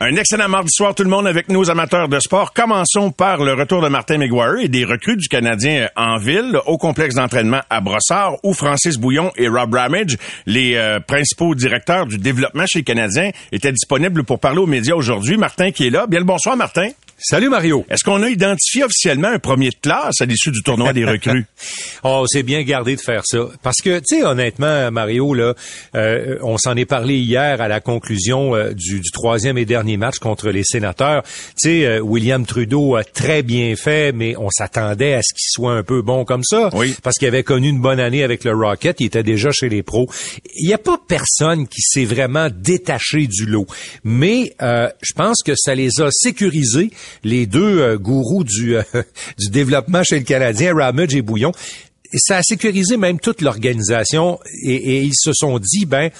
Un excellent mardi soir tout le monde avec nos amateurs de sport. Commençons par le retour de Martin McGuire et des recrues du Canadien en ville au complexe d'entraînement à Brossard où Francis Bouillon et Rob Ramage, les euh, principaux directeurs du développement chez les Canadiens, étaient disponibles pour parler aux médias aujourd'hui. Martin qui est là. Bien le bonsoir Martin. Salut Mario. Est-ce qu'on a identifié officiellement un premier de classe à l'issue du tournoi des recrues? oh, c'est bien gardé de faire ça. Parce que, tu sais, honnêtement, Mario, là, euh, on s'en est parlé hier à la conclusion euh, du, troisième et dernier match contre les sénateurs. Tu sais, euh, William Trudeau a très bien fait, mais on s'attendait à ce qu'il soit un peu bon comme ça. Oui. Parce qu'il avait connu une bonne année avec le Rocket. Il était déjà chez les pros. Il n'y a pas personne qui s'est vraiment détaché du lot. Mais je pense que ça les a sécurisés les deux euh, gourous du, euh, du développement chez le Canadien, Ramage et Bouillon. ça a sécurisé même toute l'organisation et, ils se sont dit, ben,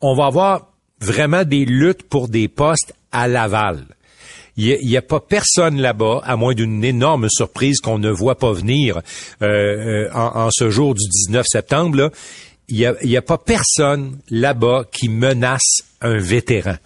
on va avoir vraiment des luttes pour des postes à Laval. Il n'y a, pas personne là-bas, à moins d'une énorme surprise qu'on ne voit pas venir euh, en, ce jour du 19 septembre. Il n'y a pas personne là-bas qui menace un vétéran.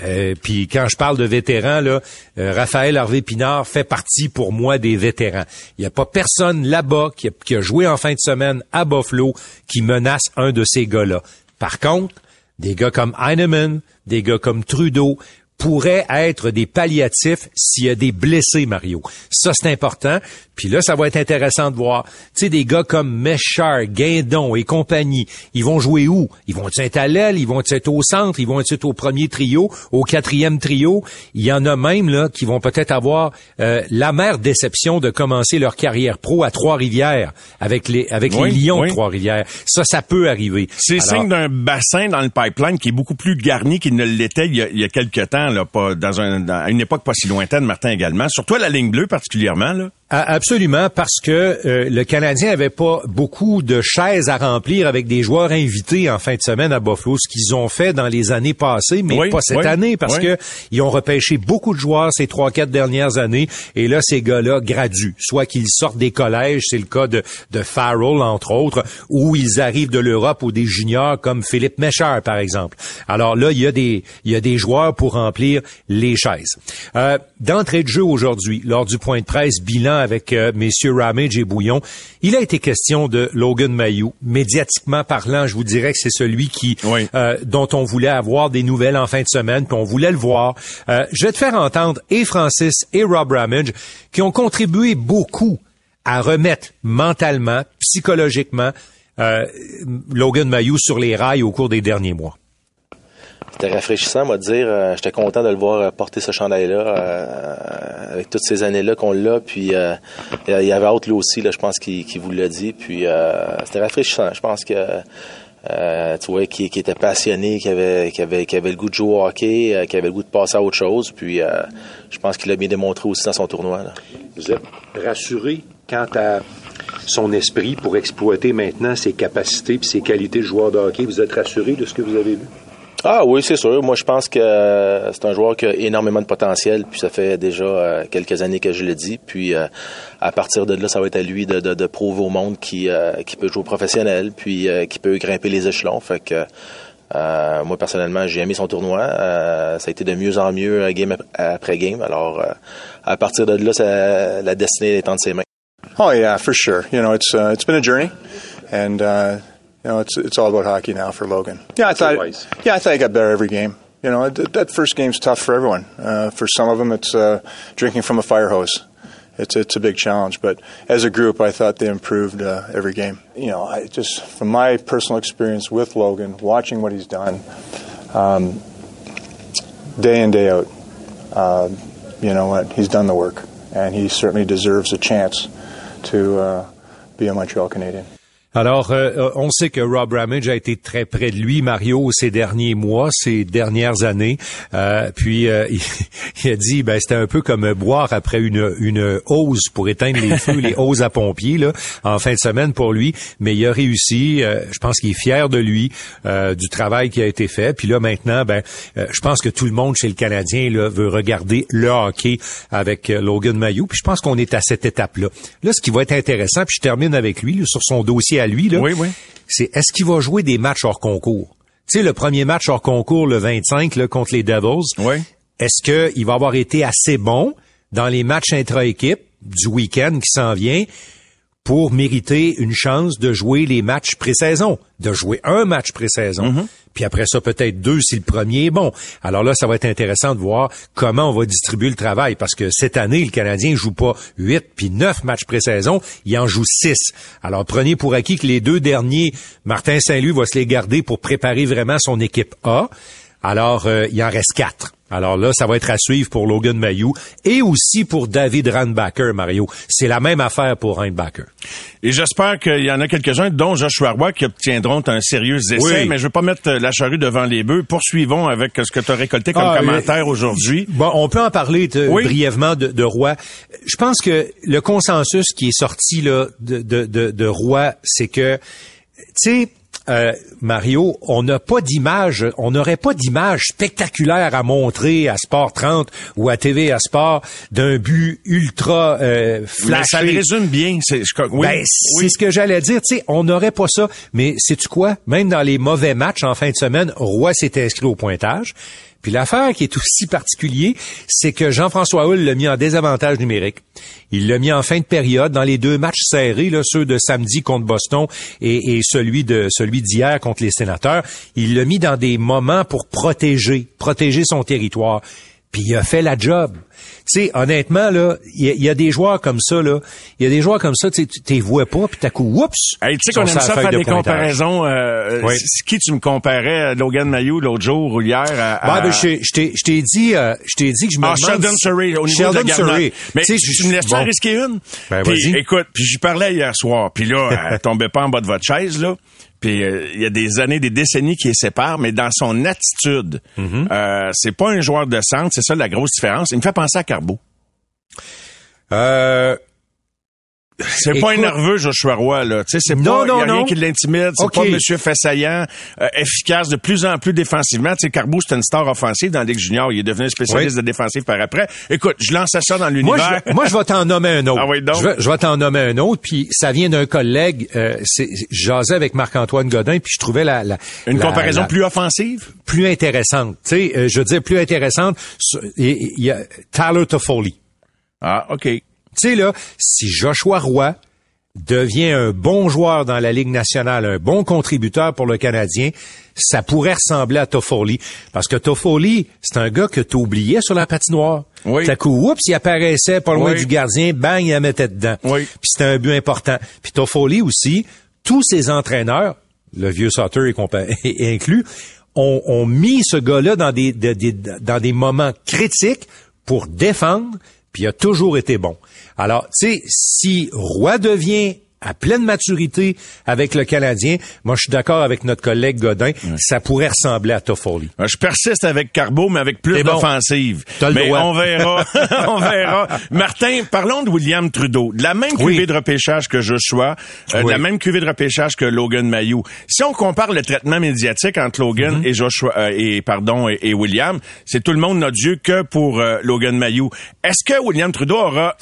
Euh, puis quand je parle de vétérans, là, euh, Raphaël Harvey Pinard fait partie pour moi des vétérans. Il n'y a pas personne là-bas qui a, qui a joué en fin de semaine à Buffalo qui menace un de ces gars-là. Par contre, des gars comme Heinemann, des gars comme Trudeau, pourraient être des palliatifs s'il y a des blessés, Mario. Ça, c'est important. Puis là, ça va être intéressant de voir. Tu sais, des gars comme Méchard, Guindon et compagnie, ils vont jouer où? Ils vont être à l'aile, ils vont être au centre, ils vont être au premier trio, au quatrième trio? Il y en a même là qui vont peut-être avoir euh, l'amère déception de commencer leur carrière pro à Trois-Rivières avec les avec les Lions de Trois-Rivières. Ça, ça peut arriver. C'est signe d'un bassin dans le pipeline qui est beaucoup plus garni qu'il ne l'était il, y a quelques temps, là, pas dans, un, à une époque pas si lointaine, Martin également. Surtout la ligne bleue particulièrement là. Absolument, parce que euh, le Canadien avait pas beaucoup de chaises à remplir avec des joueurs invités en fin de semaine à Buffalo, ce qu'ils ont fait dans les années passées, mais pas cette année, parce que ils ont repêché beaucoup de joueurs ces trois, quatre dernières années, et là, ces gars-là graduent. Soit qu'ils sortent des collèges, c'est le cas de, de Farrell, entre autres, ou ils arrivent de l'Europe ou des juniors comme Philippe Méchard, par exemple. Alors là, il y a des, il y a des joueurs pour remplir les chaises. Euh, D'entrée de jeu aujourd'hui, lors du point de presse bilan avec euh, messieurs Ramage et Bouillon. Il a été question de Logan Mayou. Médiatiquement parlant, je vous dirais que c'est celui qui euh, dont on voulait avoir des nouvelles en fin de semaine, puis on voulait le voir. Euh, je vais te faire entendre et Francis et Rob Ramage qui ont contribué beaucoup à remettre mentalement, psychologiquement, Logan Mayou sur les rails au cours des derniers mois. C'était rafraîchissant, moi, de dire. Euh, j'étais content de le voir euh, porter ce chandail-là euh, avec toutes ces années-là qu'on l'a. Puis il y avait autre lui aussi, là, je pense, qui, vous l'a dit. Puis c'était rafraîchissant. Je pense que tu vois, qui, était passionné, qui avait, avait, avait le goût de jouer au hockey, qui avait le goût de passer à autre chose. Puis je pense qu'il l'a bien démontré aussi dans son tournoi. Vous êtes rassuré quant à son esprit pour exploiter maintenant ses capacités et ses qualités de joueur de hockey? Vous êtes rassuré de ce que vous avez vu? Ah oui, c'est sûr. Moi, je pense que euh, c'est un joueur qui a énormément de potentiel. Puis ça fait déjà euh, quelques années que je le dis. Puis euh, à partir de là, ça va être à lui de, de, de prouver au monde qu'il qui peut jouer professionnel, puis qui peut grimper les échelons. Fait que moi personnellement, j'ai aimé son tournoi. ça a été de mieux en mieux game après game. Alors à partir de là, ça, la destinée est entre ses mains. Oh yeah, for sure. You know, it's uh, it's been a journey, and. Uh, you know, it's it's all about hockey now for Logan. Yeah, I thought. Yeah, I thought I got better every game. You know, that first game's tough for everyone. Uh, for some of them, it's uh, drinking from a fire hose. It's it's a big challenge, but as a group, I thought they improved uh, every game. You know, I just from my personal experience with Logan, watching what he's done, um, day in day out, uh, you know what he's done the work, and he certainly deserves a chance to uh, be a Montreal Canadian. Alors, euh, on sait que Rob Ramage a été très près de lui, Mario, ces derniers mois, ces dernières années. Euh, puis, euh, il, a dit, ben, c'était un peu comme boire après une, une hausse pour éteindre les feux, les hausses à pompiers, là, en fin de semaine pour lui. Mais il a réussi. je pense qu'il est fier de lui, du travail qui a été fait. Puis là, maintenant, ben, je pense que tout le monde chez le Canadien là, veut regarder le hockey avec Logan Mayou. Puis je pense qu'on est à cette étape-là. Là, ce qui va être intéressant, puis je termine avec lui sur son dossier à lui, là, oui, oui. c'est est-ce qu'il va jouer des matchs hors concours? Tu sais, le premier match hors concours, le 25, là, contre les Devils, oui. est-ce qu'il va avoir été assez bon dans les matchs intra-équipe du week-end qui s'en vient pour mériter une chance de jouer les matchs pré-saison, de jouer un match pré-saison? Mm-hmm. Puis après ça, peut-être deux si le premier est bon. Alors là, ça va être intéressant de voir comment on va distribuer le travail. Parce que cette année, le Canadien joue pas huit puis neuf matchs pré-saison, il en joue six. Alors prenez pour acquis que les deux derniers, Martin Saint-Louis va se les garder pour préparer vraiment son équipe A. Alors, euh, il en reste quatre. Alors là, ça va être à suivre pour Logan Mayou et aussi pour David Randbacker, Mario. C'est la même affaire pour Randbacker. Et j'espère qu'il y en a quelques-uns, dont Joshua Roy, qui obtiendront un sérieux essai. Mais je veux pas mettre la charrue devant les bœufs. Poursuivons avec ce que tu as récolté comme ah, commentaire aujourd'hui. Bon, on peut en parler brièvement de, de, Roy. Je pense que le consensus qui est sorti là de, de, de, de Roy, c'est que, tu sais, euh, Mario, on n'a pas d'image, on n'aurait pas d'image spectaculaire à montrer à Sport 30 ou à TV à Sport d'un but ultra euh, flashé. ça le résume bien. C'est oui, ben, ce que j'allais dire. Tu sais, on n'aurait pas ça. Mais sais-tu quoi? Même dans les mauvais matchs en fin de semaine, Roy s'est inscrit au pointage. Puis l'affaire qui est aussi particulier, c'est que Jean-François Hull l'a mis en désavantage numérique. Il l'a mis en fin de période dans les deux matchs serrés, là, ceux de samedi contre Boston et, celui de celui d'hier contre les sénateurs. Il l'a mis dans des moments pour protéger, protéger son territoire. Puis il a fait la job. Tu sais, honnêtement, là, il y, a des joueurs comme ça, là. Il y a des joueurs comme ça, tu les vois pas, puis t'as coup, oups! tu sais qu'on aime ça faire des comparaisons. Euh, Qui tu me comparais, Logan Mayou, l'autre jour ou hier? À, ben, je t'ai dit, euh, je t'ai dit que je me ah, Sheldon Surrey, au niveau de la Surrey. Mais tu me laisses bon. risquer une? Ben, écoute, puis j'y parlais hier soir, puis là, elle tombait pas en bas de votre chaise, là. Puis euh, il y a des années, des décennies qui les séparent, mais dans son attitude, mm-hmm. euh, c'est pas un joueur de centre, c'est ça la grosse différence. Il me fait penser à Carbo. Euh, c'est pas un nerveux, Joshua Roy, là. Tu sais, c'est pas, non, y a rien qui l'intimide. C'est pas Monsieur Fessayant, euh, efficace de plus en plus défensivement. Tu sais, Carbo, c'est une star offensive dans la Ligue junior. Il est devenu spécialiste de défensif par après. Écoute, je lance ça dans l'univers. Moi, je, vais t'en nommer un autre. Ah oui, donc? Je vais, t'en nommer un autre, puis ça vient d'un collègue. Euh, J'asais avec Marc-Antoine Godin, puis je trouvais la... la une comparaison plus offensive? Plus intéressante. Tu sais, euh, je veux dire plus intéressante. Il y a Tyler Toffoli. Ah, OK. Tu sais, là, si Joshua Roy devient un bon joueur dans la Ligue nationale, un bon contributeur pour le Canadien, ça pourrait ressembler à Toffoli. Parce que Toffoli, c'est un gars que tu oubliais sur la patinoire. Oui. T'as coup, oups, il apparaissait pas loin du gardien, bang, il la mettait dedans. Oui. Puis c'était un but important. Puis Toffoli aussi, tous ses entraîneurs, le vieux Sauter est, inclus, ont, mis ce gars-là dans des, dans des moments critiques pour défendre, puis il a toujours été bon. Alors, tu sais, si Roy devient à pleine maturité avec le Canadien. Moi, je suis d'accord avec notre collègue Godin. Ça pourrait ressembler à Toffoli. Je persiste avec Carbo, mais avec plus d'offensive. mais on verra. on verra. Martin, parlons de William Trudeau. De la même cuvée de repêchage que Joshua, euh, de la même cuvée de repêchage que Logan Mayou. Si on compare le traitement médiatique entre Logan mm-hmm. et Joshua euh, et pardon et, William, c'est tout le monde n'a Dieu que pour euh, Logan Mayou. Est-ce que William Trudeau aura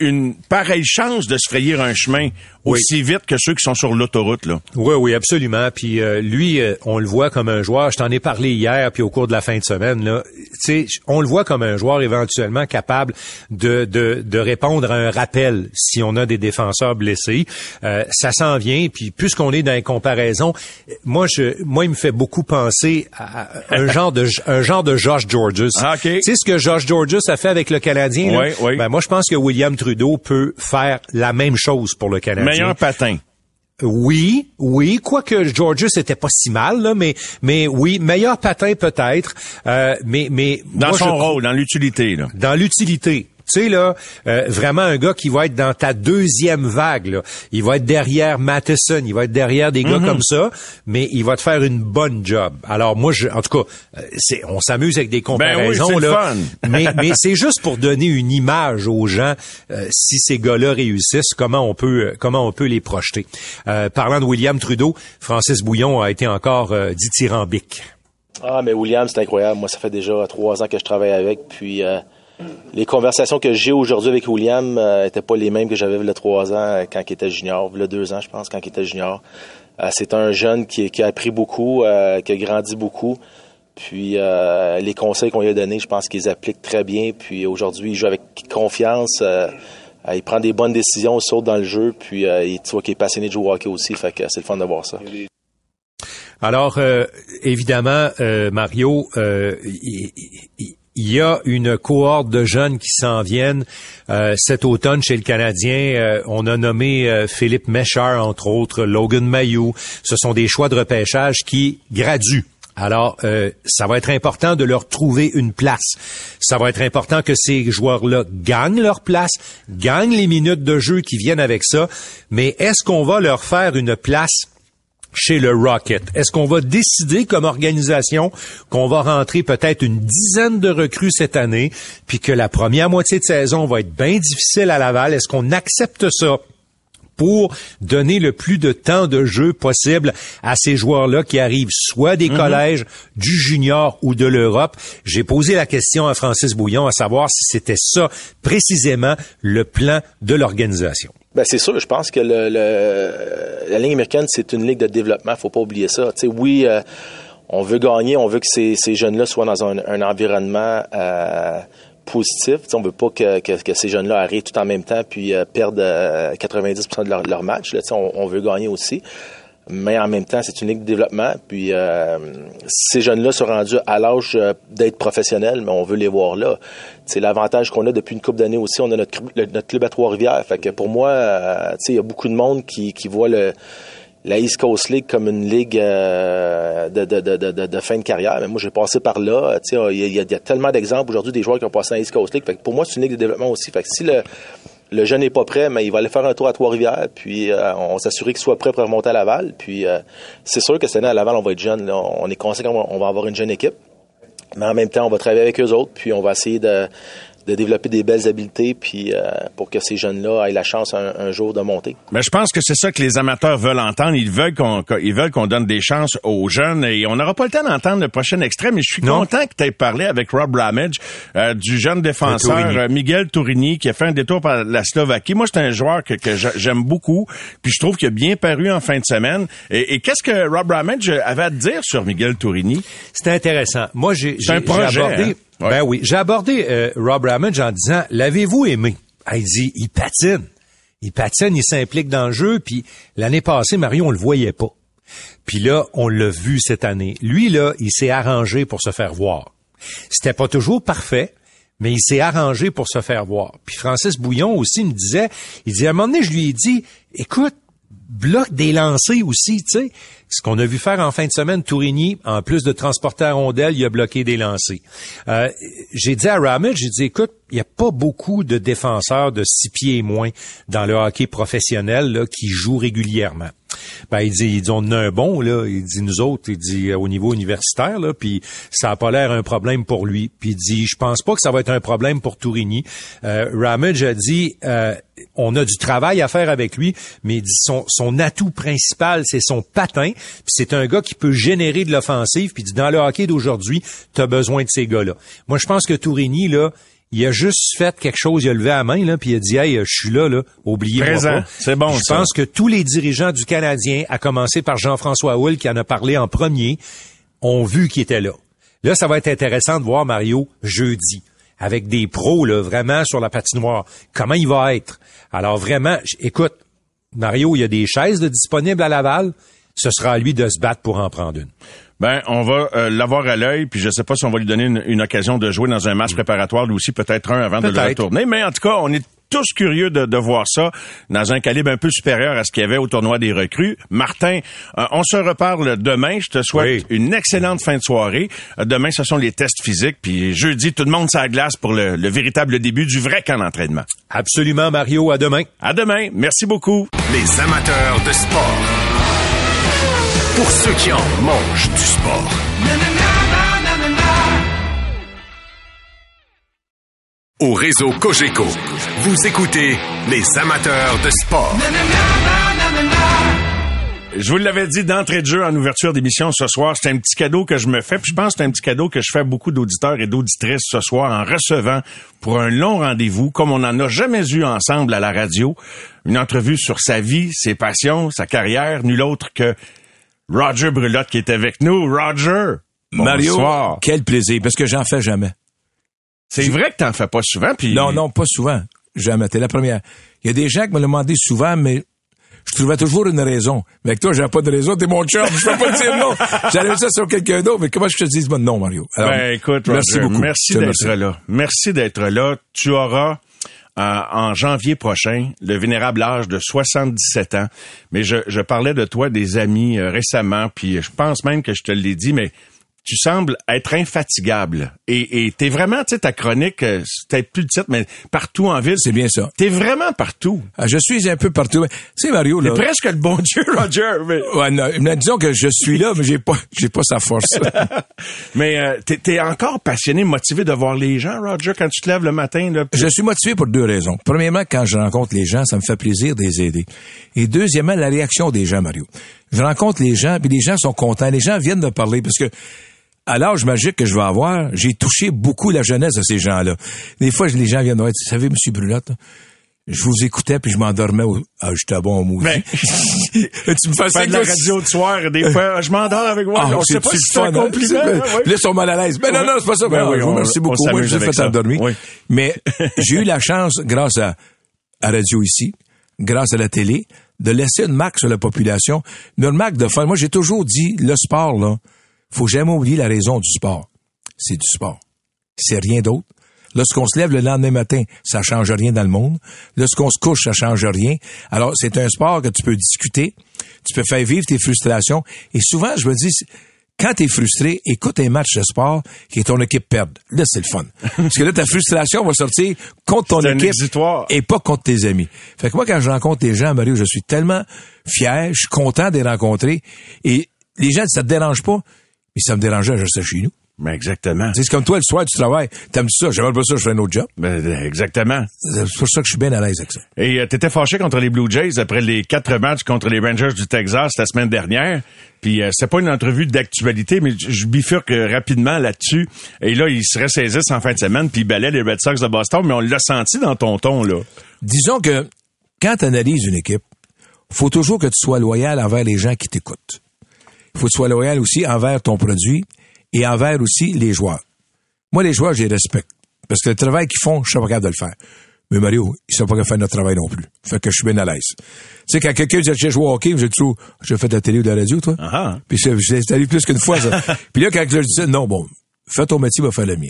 une pareille chance de se frayer un chemin aussi vite que ceux qui sont sur l'autoroute là. Oui, oui, absolument. Puis euh, lui, euh, on le voit comme un joueur. Je t'en ai parlé hier, puis au cours de la fin de semaine là. Tu sais, on le voit comme un joueur éventuellement capable de, de, de répondre à un rappel si on a des défenseurs blessés. Euh, ça s'en vient. Puis puisqu'on est dans les comparaisons, moi, je, moi, il me fait beaucoup penser à un genre de un genre de Josh Georges. Ah, Tu sais ce que Josh Georges a fait avec le Canadien. Oui, oui. Ben, moi, je pense que William Trudeau peut faire la même chose pour le Canadien. Meilleur patin. Oui, oui, quoique Georges c'était pas si mal, là, mais mais oui, meilleur patin peut-être, euh, mais mais dans son rôle, dans l'utilité, là. Dans l'utilité, Tu sais, là, euh, vraiment un gars qui va être dans ta deuxième vague. Là. Il va être derrière Matheson, il va être derrière des gars Mhm. comme ça, mais il va te faire une bonne job. Alors moi, je, en tout cas, euh, c'est, on s'amuse avec des comparaisons. Ben le là, fun. mais, mais c'est juste pour donner une image aux gens, euh, si ces gars-là réussissent, comment on peut euh, comment on peut les projeter. Euh, parlant de William Trudeau, Francis Bouillon a été encore euh, dithyrambique. Ah, mais William, c'est incroyable. Moi, ça fait déjà trois ans que je travaille avec. Puis euh, les conversations que j'ai aujourd'hui avec William n'étaient pas les mêmes que j'avais il y trois ans euh, quand il était junior, il y deux ans, je pense, quand il était junior. Euh, c'est un jeune qui, a appris beaucoup, euh, qui a grandi beaucoup. Puis euh, les conseils qu'on lui a donnés, je pense qu'ils appliquent très bien. Puis aujourd'hui, il joue avec confiance. euh, euh, il prend des bonnes décisions, il saute dans le jeu. Puis euh, tu vois qu'il est passionné de jouer au hockey aussi. Fait que c'est le fun de voir ça. Alors, euh, évidemment, euh, Mario, euh, il y a une cohorte de jeunes qui s'en viennent euh, cet automne chez le Canadien. Euh, on a nommé euh, Philippe Méchard, entre autres, Logan Mayou. Ce sont des choix de repêchage qui graduent. Alors, ça va être important de leur trouver une place. Ça va être important que ces joueurs-là gagnent leur place, gagnent les minutes de jeu qui viennent avec ça. Mais est-ce qu'on va leur faire une place chez le Rocket. Est-ce qu'on va décider comme organisation qu'on va rentrer peut-être une dizaine de recrues cette année, puis que la première moitié de saison va être bien difficile à Laval? Est-ce qu'on accepte ça? pour donner le plus de temps de jeu possible à ces joueurs-là qui arrivent soit des collèges, du junior ou de l'Europe? J'ai posé la question à Francis Bouillon à savoir si c'était ça précisément le plan de l'organisation. Ben c'est sûr, je pense que le, le- la Ligue américaine, c'est une ligue de développement, faut pas oublier ça. Tu sais, oui, euh, on veut gagner, on veut que ces, ces jeunes-là soient dans un, un environnement euh, positif. Tu sais, on veut pas que, que, que ces jeunes-là arrivent tout en même temps puis euh, perdent euh, 90% de leur, leur match. On, on veut gagner aussi. Mais en même temps, c'est une ligue de développement. Puis euh, ces jeunes-là sont rendus à l'âge euh, d'être professionnels, mais on veut les voir là. C'est l'avantage qu'on a depuis une couple d'années aussi. On a notre, notre club à Trois-Rivières. Fait que pour moi, euh, il y a beaucoup de monde qui, qui voit le la East Coast League comme une ligue euh, de, de, de, de, fin de carrière. Mais moi, j'ai passé par là. Il y a tellement d'exemples aujourd'hui des joueurs qui ont passé dans la East Coast League. Fait que pour moi, c'est une ligue de développement aussi. Fait que si le, le jeune n'est pas prêt, mais il va aller faire un tour à Trois-Rivières, puis euh, on s'assurer qu'il soit prêt pour remonter à Laval. Puis euh, c'est sûr que cette année à Laval, on va être jeune. On est va- on va avoir une jeune équipe. Mais en même temps, on va travailler avec eux autres, puis on va essayer de, de développer des belles habiletés, puis euh, pour que ces jeunes-là aient la chance un, un jour de monter. Mais je pense que c'est ça que les amateurs veulent entendre. Ils veulent qu'on ils veulent qu'on donne des chances aux jeunes et on n'aura pas le temps d'entendre le prochain extrait, mais je suis Non. content que tu aies parlé avec Rob Ramage euh, du jeune défenseur euh, Miguel Tourini qui a fait un détour par la Slovaquie. Moi, c'est un joueur que, que j'a- j'aime beaucoup, puis je trouve qu'il a bien paru en fin de semaine. Et, et qu'est-ce que Rob Ramage avait à dire sur Miguel Tourini? C'était intéressant. Moi, j'ai C'est un j'ai- projet, j'ai abordé, hein? Ben oui, j'ai abordé euh, Rob Ramage en disant, l'avez-vous aimé? Ah, il dit, il patine. Il patine, il s'implique dans le jeu, puis l'année passée, Mario, on le voyait pas. Puis là, on l'a vu cette année. Lui, là, il s'est arrangé pour se faire voir. C'était pas toujours parfait, mais il s'est arrangé pour se faire voir. Puis Francis Bouillon aussi me disait, il dit, à un moment donné, je lui ai dit, écoute, bloque des lancers aussi, tu sais. Ce qu'on a vu faire en fin de semaine, Tourigny, en plus de transporter à rondelle, il a bloqué des lancers. Euh, j'ai dit à Ramage, j'ai dit, écoute, il n'y a pas beaucoup de défenseurs de six pieds et moins dans le hockey professionnel là, qui jouent régulièrement. Ben, il dit, il dit, un bon, là. Il dit, nous autres, il dit, au niveau universitaire, là, puis ça a pas l'air un problème pour lui. Puis il dit, je pense pas que ça va être un problème pour Tourigny. Euh, Ramage a dit, euh, on a du travail à faire avec lui, mais son, son atout principal, c'est son patin. Puis c'est un gars qui peut générer de l'offensive. Puis dans le hockey d'aujourd'hui, tu as besoin de ces gars-là. Moi, je pense que Tourigny, là, il a juste fait quelque chose, il a levé la main, là, puis il a dit, hey, je suis là, là, oubliez-moi Présent. C'est bon, Je ça. pense que tous les dirigeants du Canadien, à commencer par Jean-François Hull, qui en a parlé en premier, ont vu qu'il était là. Là, ça va être intéressant de voir Mario jeudi, avec des pros, là, vraiment sur la patinoire. Comment il va être? Alors vraiment, écoute, Mario, il y a des chaises de disponibles à Laval. Ce sera à lui de se battre pour en prendre une. Ben, on va euh, l'avoir à l'œil, puis je sais pas si on va lui donner une, une occasion de jouer dans un match préparatoire, lui aussi peut-être un avant de le retourner, mais en tout cas, on est tous curieux de, de voir ça dans un calibre un peu supérieur à ce qu'il y avait au tournoi des recrues. Martin, euh, on se reparle demain. Je te souhaite une excellente fin de soirée. Euh, demain, ce sont les tests physiques. Puis jeudi, tout le monde s'aglace glace pour le, le véritable début du vrai camp d'entraînement. Absolument, Mario. À demain. À demain. Merci beaucoup. Les amateurs de sport. Pour ceux qui en mangent du sport. Au réseau Cogeco, vous écoutez les amateurs de sport. Je vous l'avais dit d'entrée de jeu en ouverture d'émission ce soir, c'est un petit cadeau que je me fais. Puis je pense que c'est un petit cadeau que je fais à beaucoup d'auditeurs et d'auditrices ce soir en recevant pour un long rendez-vous, comme on n'en a jamais eu ensemble à la radio, une entrevue sur sa vie, ses passions, sa carrière, nul autre que Roger Brulotte qui est avec nous. Roger! Mario, bonsoir. quel plaisir, parce que j'en fais jamais. C'est vrai que t'en fais pas souvent, puis... Non, non, pas souvent. Jamais. T'es la première. Il y a des gens qui me l'ont demandé souvent, mais je trouvais toujours une raison. Mais avec toi, j'ai pas de raison. T'es mon chum. Je peux pas te dire non. J'allais ça sur quelqu'un d'autre, mais comment je te dis bon, non, Mario? Alors, ben, écoute, Roger, merci beaucoup. Merci d'être là. Merci d'être là. Tu auras euh, en janvier prochain le vénérable âge de 77 ans. Mais je, je parlais de toi des amis euh, récemment, puis je pense même que je te l'ai dit, mais tu sembles être infatigable. Et et t'es vraiment, tu sais, ta chronique, euh, c'est peut-être plus le titre, mais partout en ville. C'est bien ça. T'es vraiment partout. Ah, je suis un peu partout. Tu sais, Mario, T'es là. presque le bon Dieu, Roger. Mais, Ouais, non, mais disons que je suis là, mais j'ai pas, j'ai pas sa force. mais euh, t'es, t'es encore passionné, motivé de voir les gens, Roger, quand tu te lèves le matin. Là, Je suis motivé pour deux raisons. Premièrement, quand je rencontre les gens, ça me fait plaisir de les aider. Et deuxièmement, la réaction des gens, Mario. Je rencontre les gens, puis les gens sont contents. Les gens viennent de parler parce que à l'âge magique que je vais avoir, j'ai touché beaucoup la jeunesse de ces gens-là. Des fois, les gens viennent de dire, vous savez, Monsieur Brulotte, je vous écoutais puis je m'endormais au... Ah, j'étais bon au mouvement. Ben, tu me fais faire de la radio de soir, des fois, je m'endors avec moi. Ah, on sait pas si c'est un hein? compliment. Hein, ouais. Là, ils sont mal à l'aise. Mais non, non, c'est pas ça. Ben Ben, oui, je vous remercie beaucoup. Moi, je vous fait ça. endormir. Oui. Mais j'ai eu la chance, grâce à, à Radio ici, grâce à la télé, de laisser une marque sur la population. Une marque de fun. Moi, j'ai toujours dit, le sport, là, faut jamais oublier la raison du sport. C'est du sport. C'est rien d'autre. Lorsqu'on se lève le lendemain matin, ça change rien dans le monde. Lorsqu'on se couche, ça change rien. Alors, c'est un sport que tu peux discuter, tu peux faire vivre tes frustrations. Et souvent, je me dis, quand tu es frustré, écoute un match de sport qui ton équipe perde. Là, c'est le fun. Parce que là, ta frustration va sortir contre ton équipe et pas contre tes amis. Fait que moi, quand je rencontre des gens, Mario, je suis tellement fier, je suis content de les rencontrer. Et les gens, ça te dérange pas, mais ça me dérangeait, je restais chez nous. Ben, exactement. C'est comme toi, le soir, tu travailles. T'aimes ça? J'aimerais pas ça, je fais un autre job. Ben, exactement. C'est pour ça que je suis bien à l'aise avec ça. Et euh, t'étais fâché contre les Blue Jays après les quatre matchs contre les Rangers du Texas la semaine dernière. Puis euh, c'est pas une entrevue d'actualité, mais je bifurque euh, rapidement là-dessus. Et là, ils se ressaisissent en fin de semaine, puis ils balaient les Red Sox de Boston, mais on l'a senti dans ton ton, là. Disons que quand tu analyses une équipe, faut toujours que tu sois loyal envers les gens qui t'écoutent. Il faut que tu sois loyal aussi envers ton produit et envers aussi les joueurs. Moi, les joueurs, je les respecte. Parce que le travail qu'ils font, je suis pas capable de le faire. Mais Mario, ils sont pas capables de faire notre travail non plus. Fait que je suis bien à l'aise. Tu sais, quand quelqu'un dit, j'ai joué au hockey, j'ai toujours, j'ai fait de la télé ou de la radio, toi? Ah. Puis je, je l'ai installé plus qu'une fois, ça. Puis là, quand je disais, non, bon, fais ton métier, va faire le mien.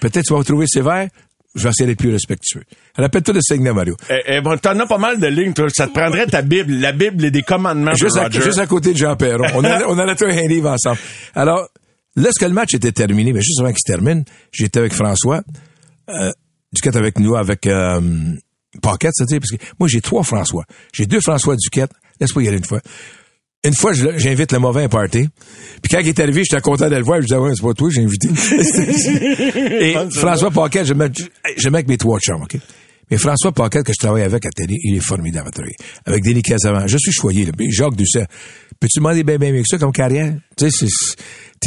Peut-être tu vas me trouver sévère, je vais essayer d'être plus respectueux. Rappelle-toi le segment, Mario. Eh, eh, bon, t'en as pas mal de lignes, toi. Ça te prendrait ta Bible, la Bible et des commandements Juste de à, Roger. juste à côté de Jean Perron. On a, on a tout un livre ensemble. Alors, lorsque le match était terminé, mais juste avant qu'il se termine, j'étais avec François, euh, Duquette avec nous, avec euh, Paquette, c'est-à-dire, parce que moi, j'ai trois François. J'ai deux François Duquette. Laisse-moi y aller une fois. Une fois, j'invite le mauvais à party. Puis quand il est arrivé, j'étais content de le voir. Je disais, ouais, c'est pas toi, j'ai invité. Et François Paquette, je mets, je mets avec mes trois chums, OK? Mais François Paquette, que je travaille avec à télé, il est formidable à travailler. Avec Denis Casavant. Je suis choyé, là. Jacques Doucet. Peux-tu demander bien, bien mieux que ça comme carrière? Tu sais, c'est-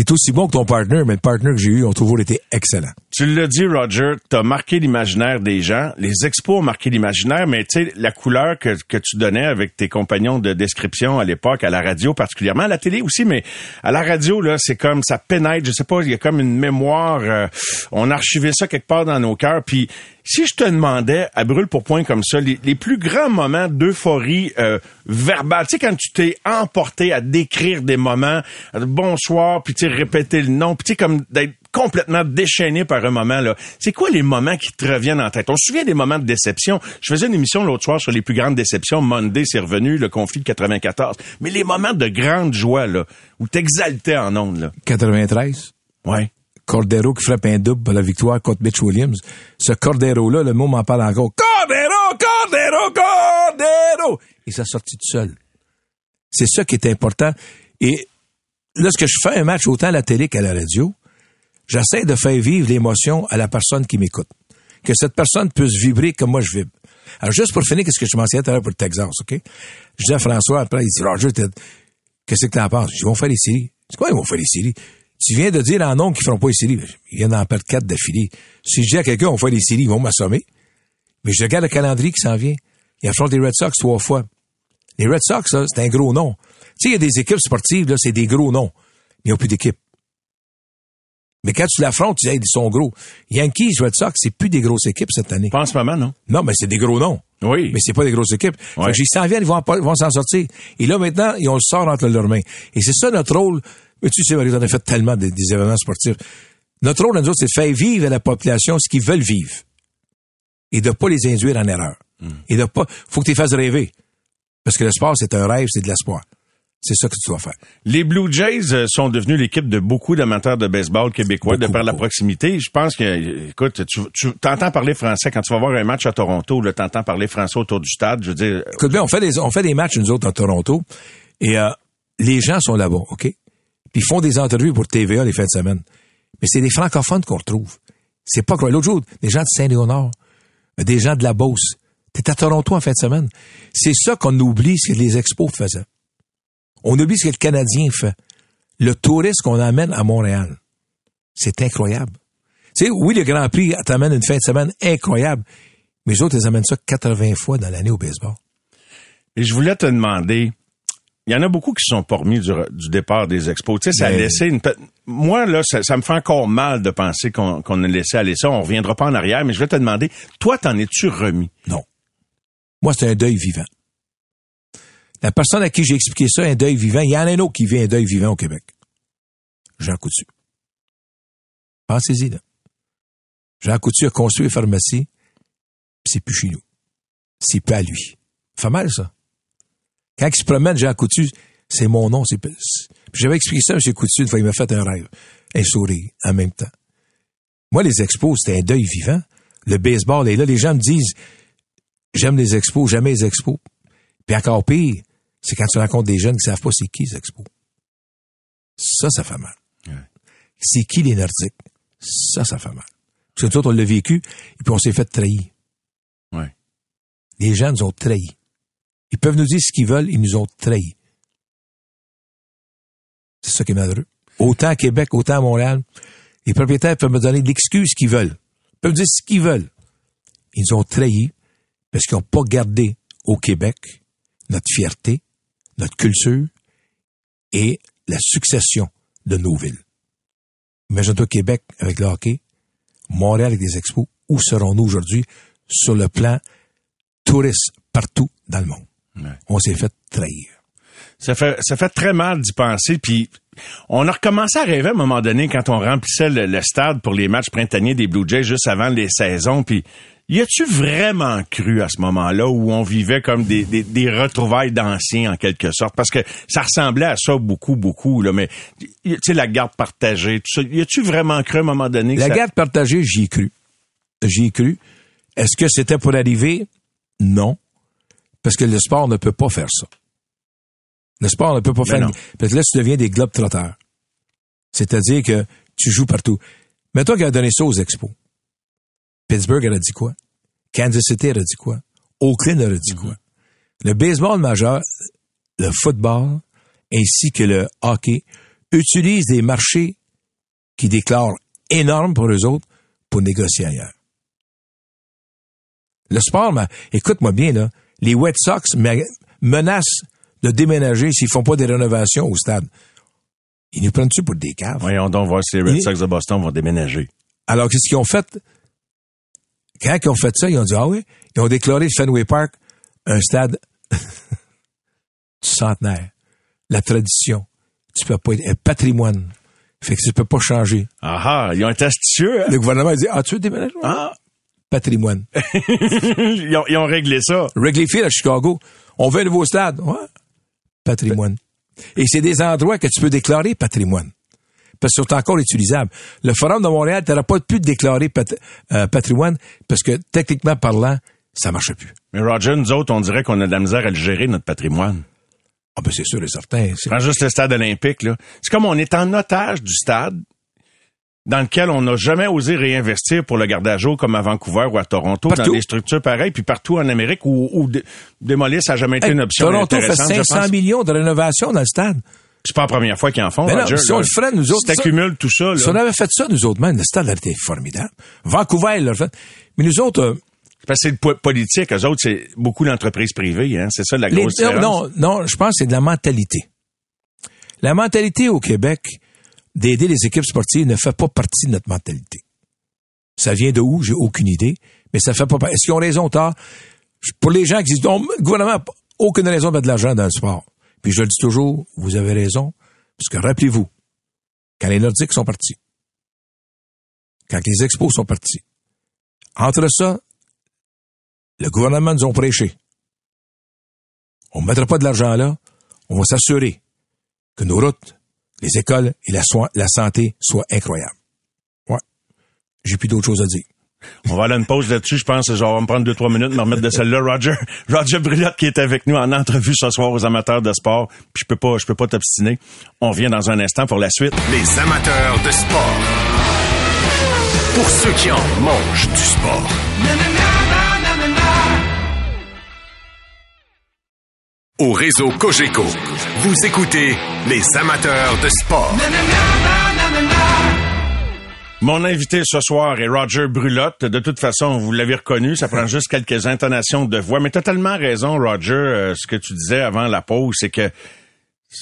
t'es aussi bon que ton partner, mais le partner que j'ai eu ont toujours été excellents. Tu l'as dit, Roger, t'as marqué l'imaginaire des gens. Les expos ont marqué l'imaginaire, mais tu sais, la couleur que, que tu donnais avec tes compagnons de description à l'époque, à la radio particulièrement, à la télé aussi, mais à la radio, là, c'est comme, ça pénètre, je sais pas, il y a comme une mémoire, euh, on a archivé ça quelque part dans nos cœurs, puis si je te demandais, à brûle pour point comme ça, les, les plus grands moments d'euphorie euh, verbale, tu sais, quand tu t'es emporté à décrire des moments, euh, bonsoir, puis tu répéter le nom, puis tu sais comme d'être complètement déchaîné par un moment là. C'est quoi les moments qui te reviennent en tête? On se souvient des moments de déception. Je faisais une émission l'autre soir sur les plus grandes déceptions. Monday, c'est revenu le conflit de 94. Mais les moments de grande joie là, où t'exaltais en ondes là. 93. Ouais. Cordero qui frappe un double pour la victoire contre Mitch Williams. Ce Cordero-là, le mot m'en parle encore. Cordero, Cordero, Cordero! Il s'est sorti tout seul. C'est ça qui est important. Et lorsque je fais un match autant à la télé qu'à la radio, j'essaie de faire vivre l'émotion à la personne qui m'écoute. Que cette personne puisse vibrer comme moi je vibre. Alors, juste pour finir, qu'est-ce que je mentionnais tout à l'heure pour le Texas, OK? Je dis à François, après, il dit, Roger, qu'est-ce que t'en penses? Ils vont faire les séries. C'est quoi, ils vont faire les séries? Tu viens de dire en nom qu'ils feront pas les séries. Ils viennent d'en perdre quatre d'affilée. Si je dis à quelqu'un, on fait les séries, ils vont m'assommer. Mais je regarde le calendrier qui s'en vient. Ils affrontent les Red Sox trois fois. Les Red Sox, c'est un gros nom. Tu sais, il y a des équipes sportives, là, c'est des gros noms. Ils n'ont plus d'équipe. Mais quand tu l'affrontes, tu dis, ils sont gros. Yankees, Red Sox, c'est plus des grosses équipes cette année. Pas en ce moment, non? Non, mais c'est des gros noms. Oui. Mais c'est pas des grosses équipes. Ouais. Fait que ils s'en viennent, ils vont, ils vont s'en sortir. Et là, maintenant, ils ont le sort entre leurs mains. Et c'est ça notre rôle. Mais tu sais, Marie, on a fait tellement des, des événements sportifs. Notre rôle, nous autres, c'est de faire vivre à la population ce qu'ils veulent vivre. Et de pas les induire en erreur. Et de pas, faut que tu les fasses rêver. Parce que le sport, c'est un rêve, c'est de l'espoir. C'est ça que tu dois faire. Les Blue Jays euh, sont devenus l'équipe de beaucoup d'amateurs de baseball québécois de Beaucoup, par la proximité. Je pense que, écoute, tu, tu t'entends parler français quand tu vas voir un match à Toronto, là, t'entends parler français autour du stade. Je veux dire, Écoute bien, on fait des, on fait des matchs, nous autres, à Toronto. Et euh, les gens sont là-bas, OK? Puis ils font des entrevues pour TVA les fins de semaine. Mais c'est des francophones qu'on retrouve. C'est pas quoi. L'autre jour, des gens de Saint-Léonard, euh, des gens de la Beauce. T'es à Toronto en fin de semaine. C'est ça qu'on oublie, ce que les expos faisaient. On oublie ce que le Canadien fait. Le tourisme qu'on amène à Montréal. C'est incroyable. Tu sais, oui, le Grand Prix t'amène une fin de semaine incroyable. Mais les autres, ils amènent ça 80 fois dans l'année au baseball. Et je voulais te demander, il y en a beaucoup qui sont pas remis du, départ des expos. Tu sais, ça a Mais- laissé une... Moi, là, ça, ça me fait encore mal de penser qu'on a laissé aller ça. On reviendra pas en arrière, mais je voulais te demander, toi, t'en es-tu remis? Non. Moi, c'est un deuil vivant. La personne à qui j'ai expliqué ça, un deuil vivant, il y en a un autre qui vit un deuil vivant au Québec. Jean Coutu. Pensez-y, là. Jean Coutu a construit une pharmacie, c'est plus chez nous. C'est pas à lui. Ça fait mal, ça. Quand il se promène, Jean Coutu, c'est mon nom. Puis J'avais expliqué ça à M. Coutu une fois, il m'a fait un rêve. Un sourire, en même temps. Moi, les expos, c'était un deuil vivant. Le baseball est là. Les gens me disent, j'aime les expos, jamais les expos. Puis encore pire, c'est quand tu rencontres des jeunes qui savent pas c'est qui les expos. Ça, ça fait mal. C'est qui les Nordiques? Ça, ça fait mal. Parce que nous autres, on l'a vécu, et puis on s'est fait trahir. Ouais. Les gens nous ont trahis. Ils peuvent nous dire ce qu'ils veulent, ils nous ont trahis. C'est ça qui est malheureux. Autant à Québec, autant à Montréal, les propriétaires peuvent me donner l'excuse qu'ils veulent. Ils peuvent dire ce qu'ils veulent. Ils nous ont trahis parce qu'ils n'ont pas gardé au Québec notre fierté, notre culture et la succession de nos villes. Imagine-toi Québec avec le hockey, Montréal avec des expos. Où serons-nous aujourd'hui sur le plan touriste partout dans le monde? Ouais. On s'est fait trahir. Ça fait, ça fait très mal d'y penser. Puis on a recommencé à rêver à un moment donné quand on remplissait le, le stade pour les matchs printaniers des Blue Jays juste avant les saisons. Puis y a-tu vraiment cru à ce moment-là où on vivait comme des, des, des retrouvailles d'anciens en quelque sorte? Parce que ça ressemblait à ça beaucoup, beaucoup. Là, mais tu sais, la garde partagée, tout ça. Y a-tu vraiment cru à un moment donné? que La ça- garde partagée, j'y ai cru. J'y ai cru. Est-ce que c'était pour arriver? Non. Parce que le sport ne peut pas faire ça. Le sport ne peut pas faire... non. Parce que là, tu deviens des globes trotteurs. C'est-à-dire que tu joues partout. Mais toi qui as donné ça aux expos. Pittsburgh aurait dit quoi? Kansas City aurait dit quoi? Oakland aurait dit quoi? Le baseball majeur, le football, ainsi que le hockey, utilisent des marchés qui déclarent énormes pour eux autres pour négocier ailleurs. Le sport, écoute-moi bien, là, les Red Sox me- menacent de déménager s'ils font pas des rénovations au stade. Ils nous prennent-tu pour des caves? Voyons donc voir si les Red Sox de Boston vont déménager. Alors, qu'est-ce qu'ils ont fait? Quand ils ont fait ça, ils ont dit, ah oui, ils ont déclaré Fenway Park un stade du centenaire. La tradition. Tu peux pas être, un patrimoine. Fait que tu peux pas changer. Ah ah, ils ont été astucieux. hein? Le gouvernement a dit, ah, tu veux déménager? Ah, Patrimoine. ils, ont, ils ont réglé ça. Wrigley Field à Chicago. On veut un nouveau stade. Ouais. Patrimoine. Et c'est des endroits que tu peux déclarer patrimoine. Parce que c'est encore utilisable. Le Forum de Montréal, tu n'auras pas pu déclarer pat- euh, patrimoine parce que techniquement parlant, ça marche plus. Mais Roger, nous autres, on dirait qu'on a de la misère à le gérer, notre patrimoine. Ah ben c'est sûr et certain. Prends juste le stade olympique, là. C'est comme on est en otage du stade dans lequel on n'a jamais osé réinvestir pour le garder à jour comme à Vancouver ou à Toronto, Partout. dans des structures pareilles, puis partout en Amérique où, où dé- démolir, ça n'a jamais été Hey, une option Toronto fait intéressante, je 500 pense. millions de rénovation dans le stade. C'est pas la première fois qu'ils en font, Ben non, Roger, si on là. le ferait, nous autres, Si t'accumules tout ça, là. Si on avait fait ça, nous autres, même, le stade aurait été formidable. Vancouver l'a fait. Mais nous autres, euh, Parce que c'est le politique. Eux autres, c'est beaucoup d'entreprises privées, hein. C'est ça la les- grosse non, différence. non, non, je pense que c'est de la mentalité. La mentalité au Québec d'aider les équipes sportives ne fait pas partie de notre mentalité. Ça vient de où? J'ai aucune idée. Mais ça fait pas partie. Est-ce qu'ils ont raison ou tort? Pour les gens qui disent, Oh, le gouvernement n'a aucune raison de mettre de l'argent dans le sport. Puis je le dis toujours, vous avez raison. Parce que rappelez-vous, quand les Nordiques sont partis, quand les expos sont partis, entre ça, le gouvernement nous a prêché. On ne mettra pas de l'argent là. On va s'assurer que nos routes, les écoles et la, la santé soient incroyables. Ouais. J'ai plus d'autres choses à dire. On va aller à une pause là-dessus, je pense. Genre, on va me prendre deux, trois minutes, me remettre de celle-là. Roger, Roger Brulotte qui est avec nous en entrevue ce soir aux amateurs de sport. Puis je peux pas, je peux pas t'obstiner. On revient dans un instant pour la suite. Les amateurs de sport. Pour ceux qui en mangent du sport. Au réseau Cogeco, vous écoutez les amateurs de sport. Mon invité ce soir est Roger Brulotte. De toute façon, vous l'avez reconnu, ça prend juste quelques intonations de voix. Mais t'as tellement raison, Roger, euh, ce que tu disais avant la pause, c'est que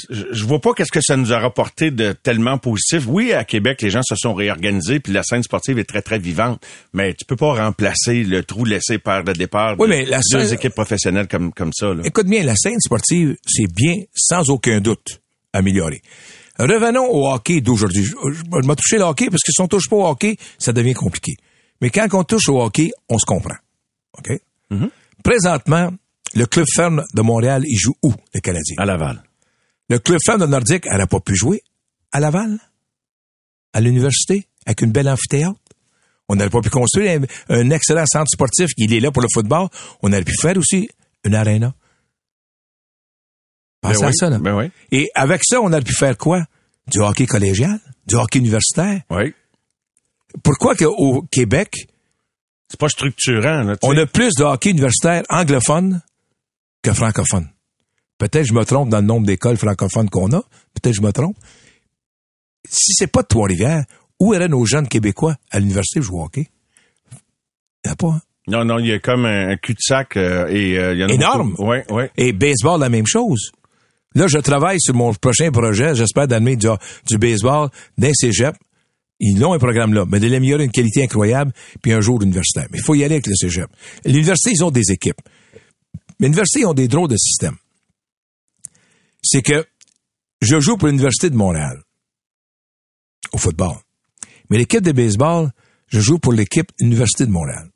je vois pas qu'est-ce que ça nous a rapporté de tellement positif. Oui, à Québec, les gens se sont réorganisés, puis la scène sportive est très, très vivante. Mais tu peux pas remplacer le trou laissé par le départ Oui, de mais la deux scène- équipes professionnelles comme, comme ça. Là. Écoute bien, la scène sportive, c'est bien, sans aucun doute, amélioré. Revenons au hockey d'aujourd'hui. Je, je, je m'ai touché le hockey parce que si on touche pas au hockey, ça devient compliqué. Mais quand on touche au hockey, on se comprend. OK? Présentement, le club ferme de Montréal, il joue où, les Canadiens? À Laval. Le club ferme de Nordique, elle n'a pas pu jouer à Laval, à l'université, avec une belle amphithéâtre. On n'aurait pas pu construire un, un excellent centre sportif. Il est là pour le football. On aurait pu faire aussi une. Pensez Ben à oui, ça, là. ben oui. Et avec ça, on aurait pu faire quoi? Du hockey collégial? Du hockey universitaire? Oui. Pourquoi qu'au Québec, C'est pas structurant. Là, on a plus de hockey universitaire anglophone que francophone? Peut-être je me trompe dans le nombre d'écoles francophones qu'on a. Peut-être je me trompe. Si c'est pas de Trois-Rivières, où iraient nos jeunes Québécois à l'université jouer au hockey? Il n'y a pas. hein? Non, non, il y a comme un, cul-de-sac euh, et euh, il y en a Énorme. Oui, oui. Et baseball, la même chose. Là, je travaille sur mon prochain projet, j'espère d'amener du, du baseball d'un cégep. Ils ont un programme là, mais de l'améliorer une qualité incroyable, puis un jour universitaire. Mais il faut y aller avec le cégep. L'université, ils ont des équipes. Mais l'université, ils ont des drôles de systèmes. C'est que je joue pour l'Université de Montréal au football. Mais l'équipe de baseball, je joue pour l'équipe Université de Montréal.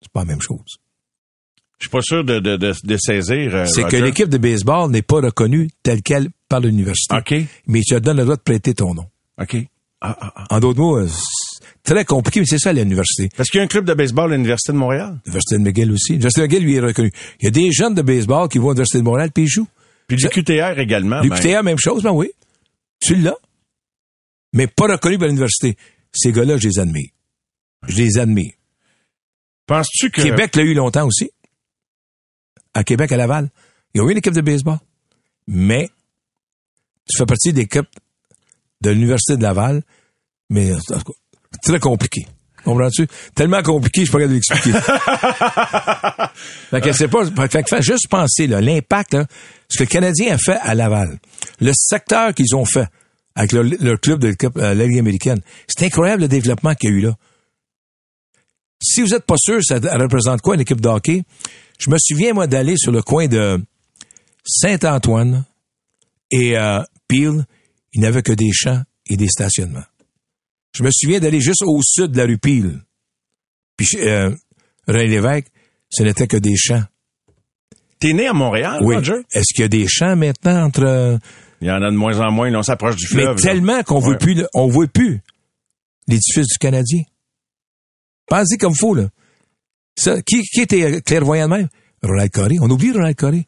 C'est pas la même chose. Je suis pas sûr de, de, de, de saisir. euh, c'est que l'équipe de baseball n'est pas reconnue telle qu'elle par l'université. OK. Mais tu te donnes le droit de prêter ton nom. OK. Ah, ah, ah. En d'autres mots, euh, c'est très compliqué, mais c'est ça l'université. Parce qu'il y a un club de baseball à l'Université de Montréal. L'université de McGill aussi. L'université de McGill, lui, est reconnue. Il y a des jeunes de baseball qui vont à l'université de Montréal puis ils jouent. Puis l'UQTR également. ben. L'UQTR, même chose, ben oui. Tu l'as. Mais pas reconnu par l'université. Ces gars-là, je les admire. Je les admire. Penses-tu que... Québec l'a eu longtemps aussi. À Québec, à Laval. Ils ont eu une équipe de baseball. Mais tu fais partie de l'équipe de l'Université de Laval, mais en tout cas, très compliqué. Comprends-tu? Tellement compliqué, je de l'expliquer. fait que c'est pas, fait que juste penser, là, l'impact, là, ce que le Canadien a fait à Laval. Le secteur qu'ils ont fait avec leur, leur club de l'équipe, euh, la Ligue américaine. C'est incroyable le développement qu'il y a eu là. Si vous êtes pas sûr, ça représente quoi une équipe de hockey? Je me souviens, moi, d'aller sur le coin de Saint-Antoine et euh, Peel. Il n'y avait que des champs et des stationnements. Je me souviens d'aller juste au sud de la rue Pile. Puis euh, René Lévesque, ce n'était que des champs. T'es né à Montréal, Oui. Roger? Est-ce qu'il y a des champs maintenant entre euh, Il y en a de moins en moins, là, on s'approche du mais fleuve. là. tellement qu'on Ouais. voit plus on voit plus l'édifice du Canadien. Pensez comme faut là. Ça, qui, qui était clairvoyant de même? Ronald Coré. On oublie Ronald Coré.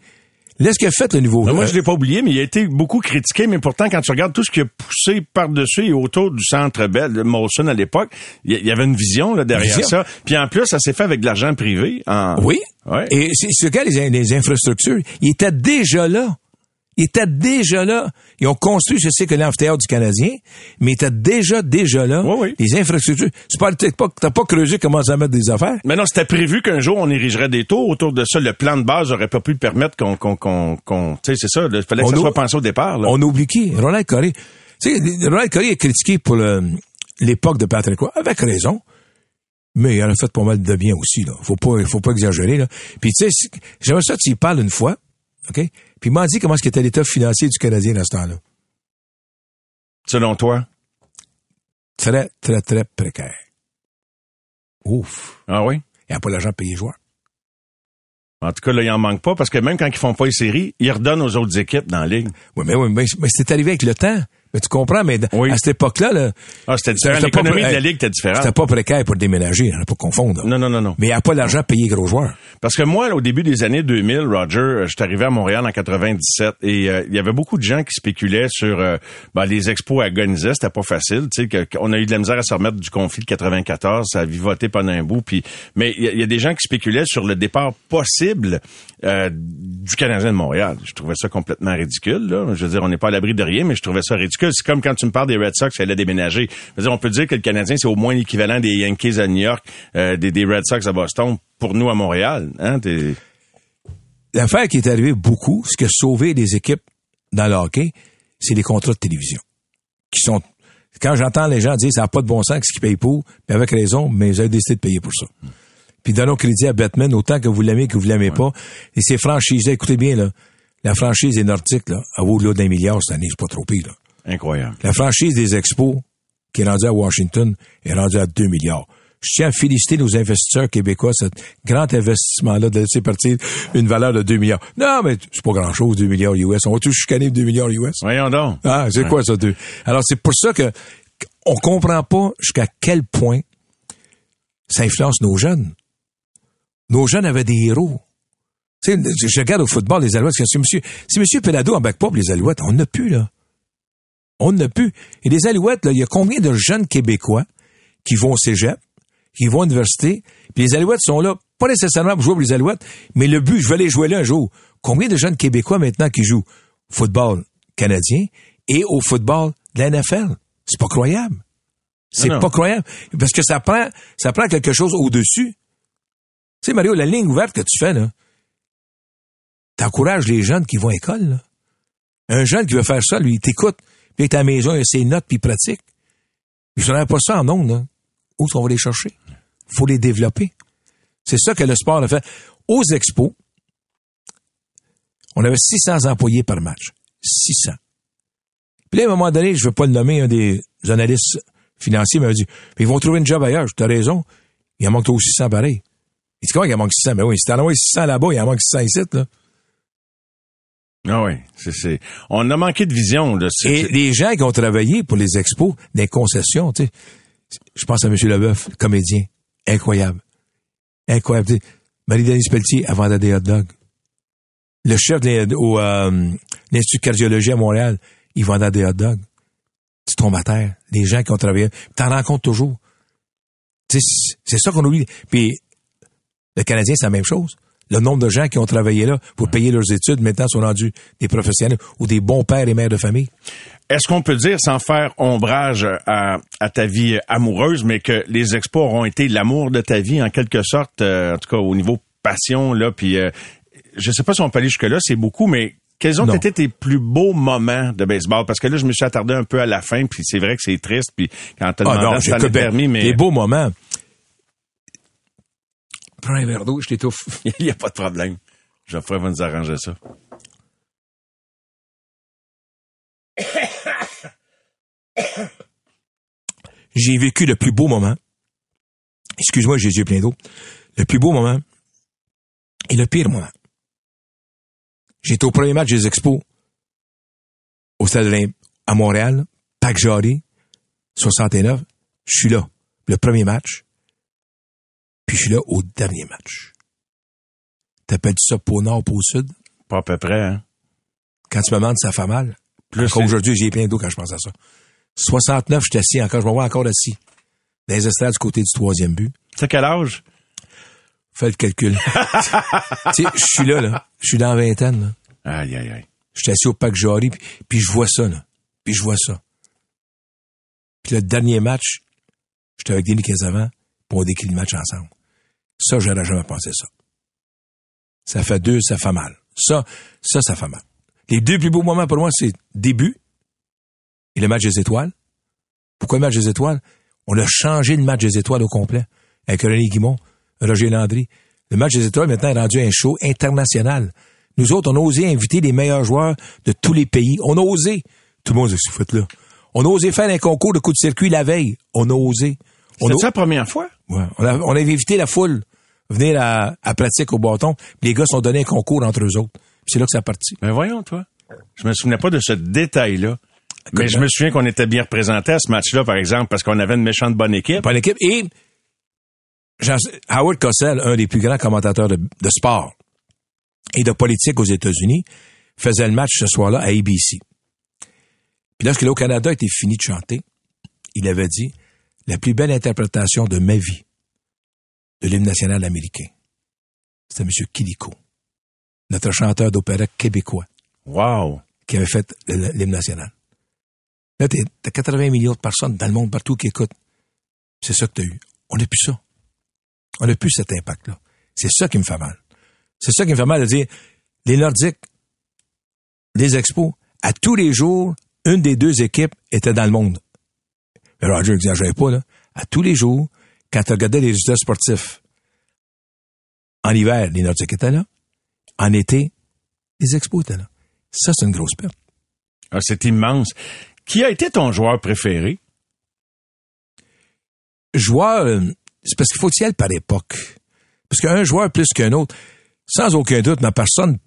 Laisse qu'il a fait le nouveau. Ben, moi, euh, je l'ai pas oublié, mais il a été beaucoup critiqué. Mais pourtant, quand tu regardes tout ce qui a poussé par-dessus et autour du centre Bell de Molson à l'époque, il y- il avait une vision là, derrière Vision. ça. Puis en plus, ça s'est fait avec de l'argent privé. En... Oui. Ouais. Et c'est ce gars, les, les infrastructures, ils étaient déjà là. Ils étaient déjà là. Ils ont construit, je sais que l'amphithéâtre du Canadien, mais ils étaient déjà, déjà là. Oui, oui. Les infrastructures. C'est pas, t'as pas, t'as pas creusé comment ça mettre des affaires. Mais non, c'était prévu qu'un jour on érigerait des tours autour de ça. Le plan de base aurait pas pu le permettre qu'on, qu'on, qu'on, qu'on- tu sais, c'est ça. Il fallait que On ça soit pensé au départ. Là. On oublie qui? Ronald Coré. Tu sais, Ronald Coré est critiqué pour le- l'époque de Patrick Roy, avec raison. Mais il en a fait pas mal de bien aussi, là. Faut pas, faut pas exagérer, là. Puis, tu sais, j'aimerais ça que tu y parles une fois, OK? Puis, il m'a dit comment est-ce qu'était l'état financier du Canadien dans ce temps-là. Selon toi? Très, très, très précaire. Ouf. Ah oui? Il n'y a pas l'argent les joueurs. En tout cas, là, il en manque pas parce que même quand ils font pas les séries, ils redonnent aux autres équipes dans la ligue. Oui, mais oui, mais, mais c'est arrivé avec le temps. Mais tu comprends, mais Oui. à cette époque-là, là, Ah, c'était différent. L'économie de la ligue était différente. c'était pas précaire pour déménager, on ne pas confondre. Non, non, non, non. Mais il n'y a pas l'argent de payer gros joueurs. Parce que moi, là, au début des années 2000, Roger, euh, je suis arrivé à Montréal en 97 et euh, il y avait beaucoup de gens qui spéculaient sur euh, ben, les expos agonisaient, c'était pas facile. Tu sais, qu'on a eu de la misère à se remettre du conflit de 94, ça a vivoté pendant un bout. Puis, mais il y, a- il y a des gens qui spéculaient sur le départ possible euh, du Canadien de Montréal. Je trouvais ça complètement ridicule. Là. Je veux dire, on n'est pas à l'abri de rien, mais je trouvais ça ridicule. C'est comme quand tu me parles des Red Sox qui allaient déménager. Dire, on peut dire que le Canadien, c'est au moins l'équivalent des Yankees à New York, euh, des, Red Sox à Boston pour nous à Montréal. Hein? L'affaire qui est arrivée beaucoup, ce qui a sauvé les équipes dans le hockey, c'est les contrats de télévision. Qui sont, quand j'entends les gens dire ça n'a pas de bon sens ce qu'ils payent pour, mais avec raison, mais ils ont décidé de payer pour ça. Puis donnons crédit à Batman autant que vous l'aimez que vous l'aimez pas. Et ces franchises-là, écoutez bien, là, la franchise des Nordiques, là, à au-delà d'un milliard cette année, c'est pas trop pire, là. Incroyable. La franchise des Expos, qui est rendue à Washington, est rendue à 2 milliards. Je tiens à féliciter nos investisseurs québécois, ce grand investissement-là de laisser partir une valeur de 2 milliards. Non, mais c'est pas grand-chose, 2 milliards US. On va tous chicaner 2 milliards US. Voyons donc. Ah, c'est quoi ça, deux? Alors, c'est pour ça que on comprend pas jusqu'à quel point ça influence nos jeunes. Nos jeunes avaient des héros. Tu sais, je regarde au football les Alouettes, c'est monsieur, si monsieur Pelado en back pop les Alouettes, on n'a plus, là. On n'a plus. Et les Alouettes, là, il y a combien de jeunes Québécois qui vont au cégep, qui vont à l'université, puis les Alouettes sont là, pas nécessairement pour jouer pour les Alouettes, mais le but, je vais aller jouer là un jour. Combien de jeunes Québécois maintenant qui jouent au football canadien et au football de la NFL? C'est pas croyable. C'est pas croyable. Parce que ça prend, ça prend quelque chose au-dessus. Tu sais, Mario, la ligne ouverte que tu fais, là, t'encourages les jeunes qui vont à l'école, là. Un jeune qui veut faire ça, lui, il t'écoute, puis il est à la maison, il a ses notes, puis il pratique. Il ne pas ça en ondes, là. Où qu'on va les chercher? faut les développer. C'est ça que le sport a fait. Aux expos, on avait 600 employés par match. 600. Puis là, à un moment donné, je ne veux pas le nommer, un des analystes financiers m'a dit, ils vont trouver une job ailleurs. Tu as raison. Il en manque aussi 600 pareil. Il dit, comment il en manque 600? Ben oui, si t'en envoies 600 là-bas, il en manque 600 ici, là. Ah oui, c'est, c'est, on a manqué de vision. Là. C'est- Et c'est- les gens qui ont travaillé pour les expos, des concessions, tu sais, je pense à M. Leboeuf, le comédien, incroyable. Incroyable. Marie-Denise Pelletier, elle vendait des hot dogs. Le chef de au euh, l'Institut de cardiologie à Montréal, il vendait des hot dogs. Tu tombes à terre. Les gens qui ont travaillé, t'en rends compte toujours. Tu sais, c'est- c'est ça qu'on oublie. Puis, le Canadien, c'est la même chose. Le nombre de gens qui ont travaillé là pour payer leurs études, maintenant, sont rendus des professionnels ou des bons pères et mères de famille. Est-ce qu'on peut dire, sans faire ombrage à, à ta vie amoureuse, mais que les expos auront été l'amour de ta vie en quelque sorte, euh, en tout cas au niveau passion là, puis euh, je sais pas si on peut aller jusque là, c'est beaucoup, mais quels ont Non. été tes plus beaux moments de baseball? Parce que là, je me suis attardé un peu à la fin, puis c'est vrai que c'est triste, puis quand t'as Ah demandé non, bien. permis, mais Des beaux moments. Prends un verre d'eau, je t'étouffe. il y a pas de problème. Geoffrey va nous arranger ça. j'ai vécu le plus beau moment. Excuse-moi, j'ai les yeux d'eau. Le plus beau moment et le pire moment. J'étais au premier match des Expos au Stade Olympe à Montréal, Pac Jarry, 69. Je suis là. Le premier match. Puis je suis là au dernier match. T'appelles-tu ça pour nord, pour sud? Pas à peu près, hein? Quand tu me demandes, ça fait mal. Plus aujourd'hui, j'ai plein d'eau quand je pense à ça. 69, je suis assis encore, je me vois encore assis. Dans les estrades du côté du troisième but. C'est quel âge? Fais le calcul. tu sais, je suis là, là. Je suis dans la vingtaine, là. Aïe, aïe, aïe. Je suis assis au Pac Jarry, puis, puis je vois ça, là. Puis je vois ça. Puis le dernier match, j'étais avec Denis Casavant, pour on décrit le match ensemble. Ça, j'aurais jamais pensé ça. Ça fait deux, ça fait mal. Ça, ça, ça fait mal. Les deux plus beaux moments pour moi, c'est début et le match des étoiles. Pourquoi le match des étoiles? On a changé le match des étoiles au complet avec René Guimont, Roger Landry. Le match des étoiles maintenant est rendu un show international. Nous autres, on a osé inviter les meilleurs joueurs de tous les pays. On a osé. Tout le monde se fout là. On a osé faire un concours de coups de circuit la veille. On a osé. C'est a, la première fois? Ouais. on, a, on avait invité la foule venir à, à pratique au bâton. Les gars sont donné un concours entre eux autres. C'est là que ça a parti. Mais voyons, toi. Je me souvenais pas de ce détail-là. Mais je me souviens qu'on était bien représentés à ce match-là, par exemple, parce qu'on avait une méchante bonne équipe. Pas l'équipe. Et Howard Cosell, un des plus grands commentateurs de, de sport et de politique aux États-Unis, faisait le match ce soir-là à ABC. Puis lorsque le Canada était fini de chanter, il avait dit la plus belle interprétation de ma vie de l'hymne national américain. C'était M. Kiliko, notre chanteur d'opéra québécois Wow. qui avait fait l'hymne national. Là, t'as 80 millions de personnes dans le monde partout qui écoutent. C'est ça que t'as eu. On n'a plus ça. On n'a plus cet impact-là. C'est ça qui me fait mal. C'est ça qui me fait mal de dire, les Nordiques, les expos, à tous les jours, une des deux équipes était dans le monde. Mais Roger n'exagérait pas, là. À tous les jours, quand tu regardais les résultats sportifs, en hiver, les Nordiques étaient là. En été, les expos étaient là. Ça, c'est une grosse perte. Ah, c'est immense. Qui a été ton joueur préféré? joueur, euh, c'est parce qu'il faut y aller par époque. Parce qu'un joueur plus qu'un autre, sans aucun doute, ma personne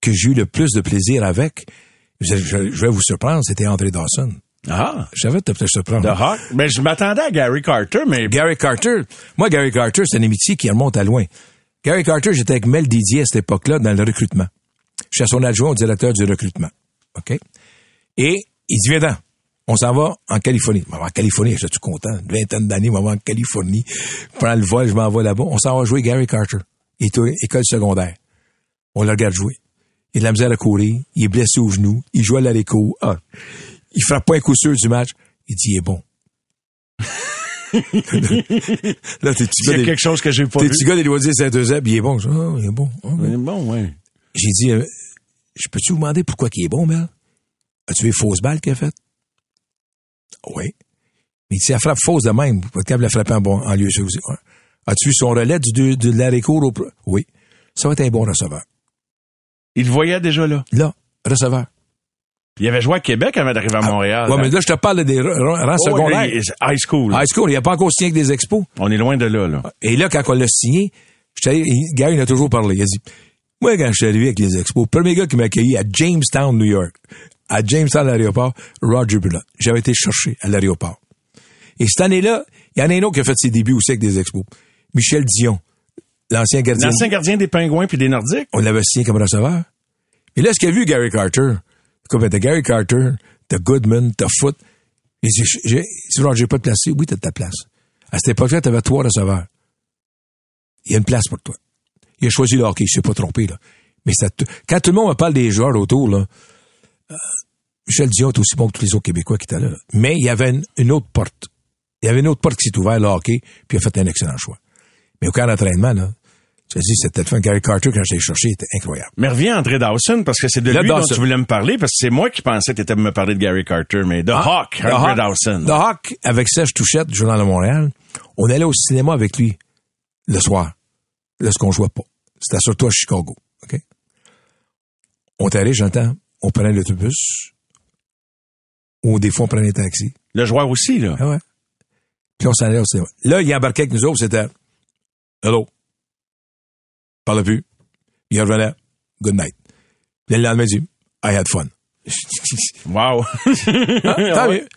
que j'ai eu le plus de plaisir avec, je, je- je vais vous surprendre, c'était André Dawson. Ah. Je savais peut-être surprendre. The Hawk? Ben, je m'attendais à Gary Carter, mais Gary Carter. Moi, Gary Carter, c'est une amitié qui remonte à loin. Gary Carter, j'étais avec Mel Didier à cette époque-là dans le recrutement. Je suis son adjoint au directeur du recrutement. OK? Et il dit, viens. On s'en va en Californie. Je m'en vais en Californie, j'étais tout content? Une vingtaine d'années, je m'en vais en Californie. Je prends le vol, je m'en vais là-bas. On s'en va jouer Gary Carter. Il est école secondaire. On le regarde jouer. Il a de la misère à courir. Il est blessé au genou. Il joue à l'aléco. Ah. Il frappe pas un coup sûr du match. Il dit, il est bon. là, t'es il y gars des, quelque chose que j'ai pas t'es vu. petit gars des loisirs Saint-Eusèbe, il est bon. Je Ah, il est bon. Ouais. Mais Bon, ouais. J'ai dit, euh, je peux-tu vous demander pourquoi il est bon, Mel? As-tu vu les fausses balles qu'il a faites? Oui. Mais il dit, elle frappe fausse de même. De la frapper en, bon, en lieu sûr aussi. Ouais. As-tu vu son relais du, de, de l'arrêt court au... Oui. Ça va être un bon receveur. Il le voyait déjà là? Là, receveur. Il avait joué à Québec avant d'arriver à Montréal. Ouais, mais là, je te parle des ra- ra- rangs Oh, secondaires. high school. High school, il n'a pas encore signé avec des expos. On est loin de là, là. Et là, quand on l'a signé, Gary il a toujours parlé. Il a dit, moi, quand je suis arrivé avec les expos, le premier gars qui m'a accueilli à Jamestown, New York, à Jamestown, à l'aéroport, Roger Bullock. J'avais été chercher à l'aéroport. Et cette année-là, il y en a un autre qui a fait ses débuts aussi avec des expos. Michel Dion, l'ancien gardien. L'ancien gardien des Pingouins puis des Nordiques. On l'avait signé comme receveur. Et là, ce qu'il a vu Gary Carter, comme t'as Gary Carter, t'as Goodman, t'as Foot. Il dit, j'ai, j'ai pas de place, oui, t'as ta place. À cette époque-là, t'avais trois receveurs. Il y a une place pour toi. Il a choisi le hockey, il s'est pas trompé, là. Mais ça, quand tout le monde me parle des joueurs autour, là, euh, Michel Dion est aussi bon que tous les autres Québécois qui étaient là. Mais il y avait une, une autre porte. Il y avait une autre porte qui s'est ouverte, le hockey, puis il a fait un excellent choix. Mais au camp d'entraînement, là, tu as dit, c'était fait Gary Carter quand je l'ai cherché, était incroyable. Mais reviens André Dawson, parce que c'est de Le lui dont tu voulais me parler, parce que c'est moi qui pensais que tu étais me parler de Gary Carter, mais The Hawk, Ah, The André Hawk- Dawson. The Hawk, avec Serge Touchette, du Journal de Montréal, on allait au cinéma avec lui le soir, lorsqu'on jouait pas. C'était surtout à Chicago. OK? On allé, j'entends, on prenait l'autobus, ou des fois on prenait un taxi. Le joueur aussi, là. Ah ouais. Puis on s'en allait au cinéma. Là, il embarquait avec nous autres, c'était Hello. Parle plus. Il revenait. Good night. Puis le lendemain, il dit I had fun. Wow. Tant mieux.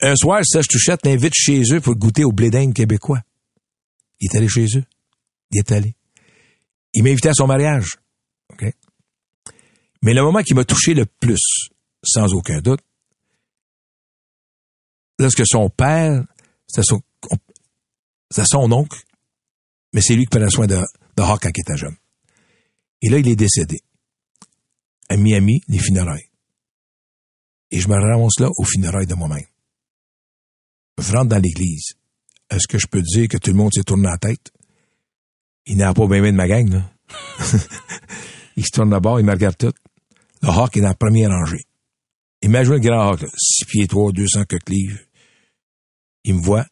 Un soir, Serge Touchette l'invite chez eux pour goûter au blé d'Inde québécois. Il est allé chez eux. Il est allé. Il m'a invité à son mariage. OK? Mais le moment qui m'a touché le plus, sans aucun doute, lorsque son père, c'était son, c'était son oncle, mais c'est lui qui prenait soin de, de Hawk quand il était jeune. Et là, il est décédé. À Miami, les funérailles. Et je me ramasse là aux funérailles de moi-même. Je rentre dans l'église. Est-ce que je peux dire que tout le monde s'est tourné la tête? Il n'a pas bien de ma gang, là. il se tourne d'abord, il me regarde tout. Le Hawk est dans la première rangée. Imagine le grand Hawk, là, 6 pieds 3, 200 quelques livres. Il me voit.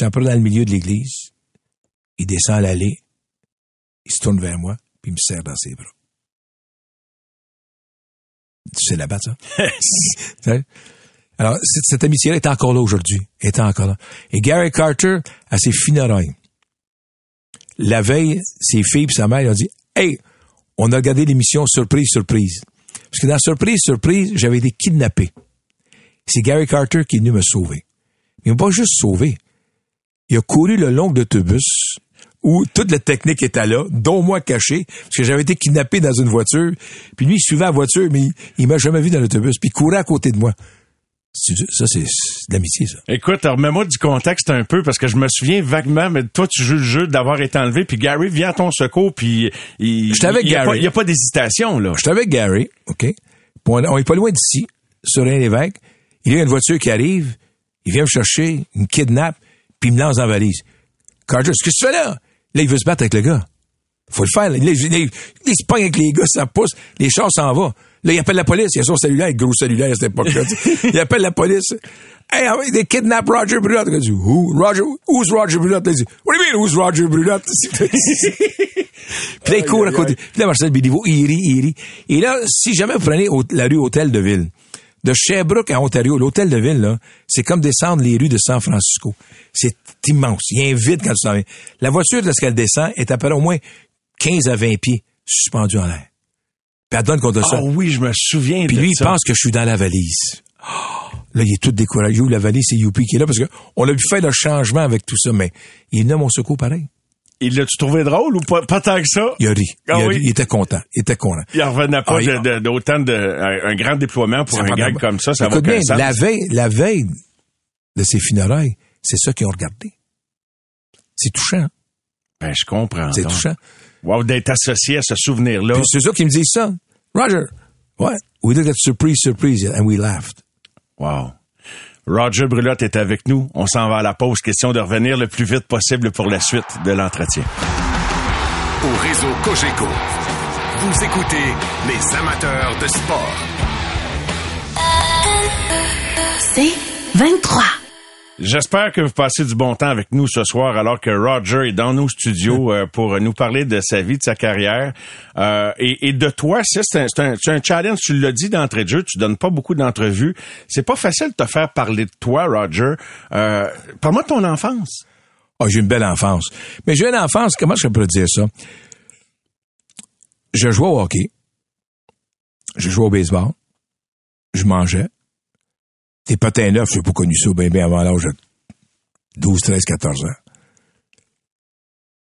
Un peu dans le milieu de l'église. Il descend l'allée. Il se tourne vers moi, puis il me serre dans ses bras. Tu sais la battre, ça? Alors, cette, cette amitié-là est encore là aujourd'hui. Est encore là. Et Gary Carter, à ses funérailles, la veille, ses filles et sa mère ils ont dit, hey, on a regardé l'émission Surprise, Surprise. Parce que dans Surprise, Surprise, j'avais été kidnappé. C'est Gary Carter qui est venu me sauver. Il m'a pas juste sauvé. Il a couru le long de l'autobus où toute la technique était là, dont moi caché, parce que j'avais été kidnappé dans une voiture. Puis lui, il suivait la voiture, mais il, il m'a jamais vu dans l'autobus. Puis il courait à côté de moi. Ça, c'est de l'amitié, ça. Écoute, remets-moi du contexte un peu parce que je me souviens vaguement, mais toi, tu joues le jeu d'avoir été enlevé, puis Gary vient à ton secours, puis il, a n'y a pas d'hésitation, là. J'étais avec Gary, OK? On, on est pas loin d'ici, sur un évêque. Il y a une voiture qui arrive, il vient me chercher, il me kidnappe, puis il me lance dans la valise. Carter, qu'est-ce que tu fais là? Là, il veut se battre avec le gars. Faut le faire. Là, il, il- il se pogne avec les gars, ça pousse, les chars s'en vont. Là, il appelle la police. Il a son cellulaire, gros cellulaire à cette époque-là. il appelle la police. Hey, ah they kidnapped Roger Brulotte. Il dit, Who? Roger, who's Roger Brulotte? Il dit, What do you mean, who's Roger Brulotte? Puis là, il court à côté. Puis là, Marcel Béliveau, il rit, il rit. Et là, si jamais vous prenez la rue Hôtel de Ville, de Sherbrooke à Ontario, l'hôtel de ville, là, c'est comme descendre les rues de San Francisco. C'est immense. Il y a un vide quand tu s'en viens. La voiture, lorsqu'elle descend, est à peu près au moins 15 à 20 pieds suspendue en l'air. Puis elle donne contre ça. Ah oui, je me souviens Puis de lui, il ça. pense que je suis dans la valise. Oh, là, il est tout découragé. Il ouvre la valise, c'est Youpi qui est là parce que on a pu faire le changement avec tout ça, mais il est venu à mon secours pareil. Il l'a-tu trouvé drôle ou pas, pas tant que ça? Il a ri. Il, Ah a oui? ri. Il était content. Il était content. Il en revenait pas Ah, il- de- de- d'autant de, un, grand déploiement pour Ça un gag comme ça, ça va Écoute bien, sens. la veille, la veille de ces funérailles, c'est ça qu'ils ont regardé. C'est touchant. Ben, je comprends. C'est touchant. Wow, d'être associé à ce souvenir-là. Puis c'est ça qui me disent ça. Roger, what? We looked at surprise, surprise, and we laughed. Wow. Roger Brulotte est avec nous. On s'en va à la pause. Question de revenir le plus vite possible pour la suite de l'entretien. Au réseau Cogeco, vous écoutez les amateurs de sport. C'est 23. J'espère que vous passez du bon temps avec nous ce soir alors que Roger est dans nos studios euh, pour nous parler de sa vie, de sa carrière euh, et, et de toi. C'est un, un, un challenge, tu l'as dit d'entrée de jeu, tu donnes pas beaucoup d'entrevues. C'est pas facile de te faire parler de toi, Roger. Euh, Parle-moi de ton enfance. Ah, j'ai une belle enfance. Mais j'ai une enfance, comment je peux dire ça? Je jouais au hockey. Je jouais au baseball. Je mangeais. Des patins neufs, j'ai pas connu ça bien, bien avant l'âge de 12, 13, 14 ans.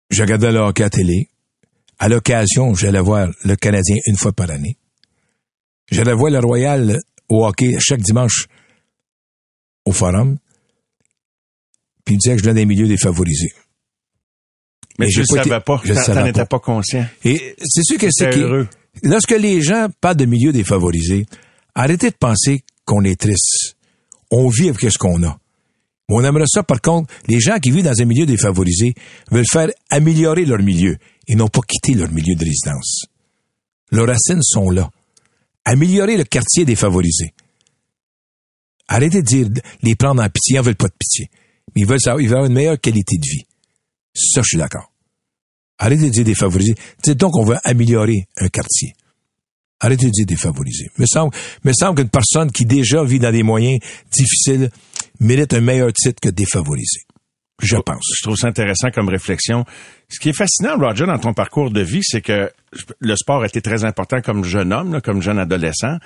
Je regardais le hockey à télé. À l'occasion, j'allais voir le Canadien une fois par année. J'allais voir le Royal au hockey chaque dimanche au Forum. Puis il me disait que je venais des milieux défavorisés. Mais je ne savais pas. je t'en étais pas. conscient. Et c'est sûr que c'est heureux. lorsque les gens parlent de milieux défavorisés, arrêtez de penser qu'on est triste. On vit avec ce qu'on a. Mais on aimerait ça, par contre, les gens qui vivent dans un milieu défavorisé veulent faire améliorer leur milieu et non pas quitter leur milieu de résidence. Leurs racines sont là. Améliorer le quartier défavorisé. Arrêtez de dire les prendre en pitié, ils en veulent pas de pitié. Mais ils veulent ils veulent avoir une meilleure qualité de vie. Ça, je suis d'accord. Arrêtez de dire défavorisé. Dites donc qu'on veut améliorer un quartier. Arrêtez de dire défavorisé. Me semble, me semble qu'une personne qui déjà vit dans des moyens difficiles mérite un meilleur titre que défavorisé. Je pense. Je trouve ça intéressant comme réflexion. Ce qui est fascinant, Roger, dans ton parcours de vie, c'est que le sport a été très important comme jeune homme, là, comme jeune adolescent,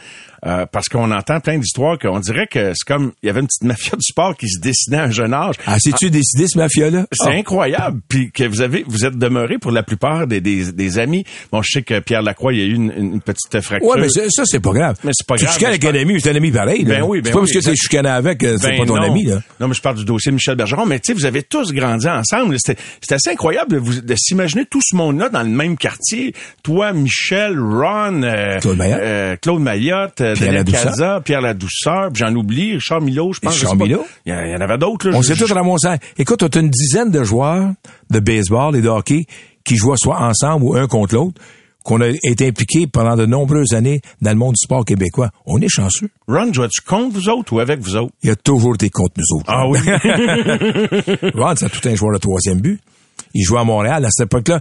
euh, parce qu'on entend plein d'histoires qu'on dirait que c'est comme il y avait une petite mafia du sport qui se dessinait à un jeune âge. Ah, sais-tu décidé ce mafia-là? C'est Ah. incroyable. Puis que vous avez, vous êtes demeuré pour la plupart des, des, des amis. Bon, je sais que Pierre Lacroix, il y a eu une, une petite fracture. Ouais, mais ça, c'est pas grave. Mais c'est pas Tu grave, chicanes mais avec un pas- ami, c'est un ami pareil. là. Ben oui, ben C'est pas oui, parce que exact. chicané avec, c'est Ben pas ton non. ami, là. Non, mais je parle du dossier Michel Bergeron. Mais tu sais, vous avez tous grandi ensemble. C'était assez incroyable vous- de s'imaginer tout ce monde-là dans le même quartier. Toi, Michel, Ron, euh, Claude Maillotte. euh, Claude Maillotte, euh, Pierre. Calza, Pierre Ladouceur, puis j'en oublie, Richard Milot, je pense. Richard. Milot. Il y, en- avait d'autres. On s'est tous ramassés. Écoute, on a une dizaine de joueurs de baseball et de hockey qui jouaient soit ensemble ou un contre l'autre, qu'on a été impliqués pendant de nombreuses années dans le monde du sport québécois. On est chanceux. Ron, jouais-tu contre vous autres ou avec vous autres? Il y a toujours été contre nous autres. Ah oui? Ron, c'est tout un joueur de troisième but. Il jouait à Montréal à cette époque-là.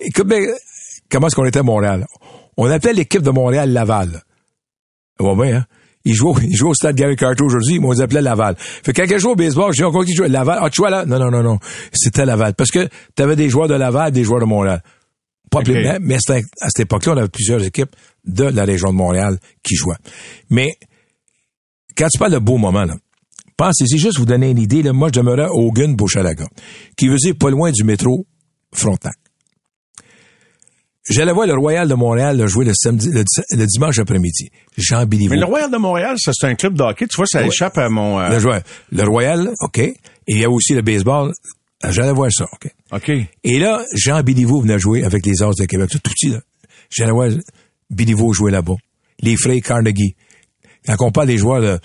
Écoute, ben, comment est-ce qu'on était à Montréal? On appelait l'équipe de Montréal Laval. Va bien, hein? Il joue, il joue au stade Gary Carter aujourd'hui, mais on les appelait Laval. Fait que quand il joue au baseball, j'ai encore qui jouait Laval. Ah, tu vois là? Non, non, non, non. C'était Laval. Parce que t'avais des joueurs de Laval, des joueurs de Montréal. Pas Ok. pleinement, mais à cette époque-là, on avait plusieurs équipes de la région de Montréal qui jouaient. Mais, quand tu parles de beaux moments, là, pensez-y juste vous donner une idée, là, moi, je demeurais au Gun Beauchalaga, qui veut dire pas loin du métro Frontenac. J'allais voir le Royal de Montréal là, jouer le samedi, le, le dimanche après-midi. Jean Béliveau. Mais le Royal de Montréal, ça, c'est un club de hockey. Tu vois, ça Ouais. échappe à mon... euh, Le, joueur. le Royal, OK. Et il y a aussi le baseball. J'allais voir ça, OK. OK. Et là, Jean Béliveau venait jouer avec les As de Québec. Tout petit, là. J'allais voir Béliveau jouer là-bas. Les frères Carnegie. Quand on parle des joueurs là,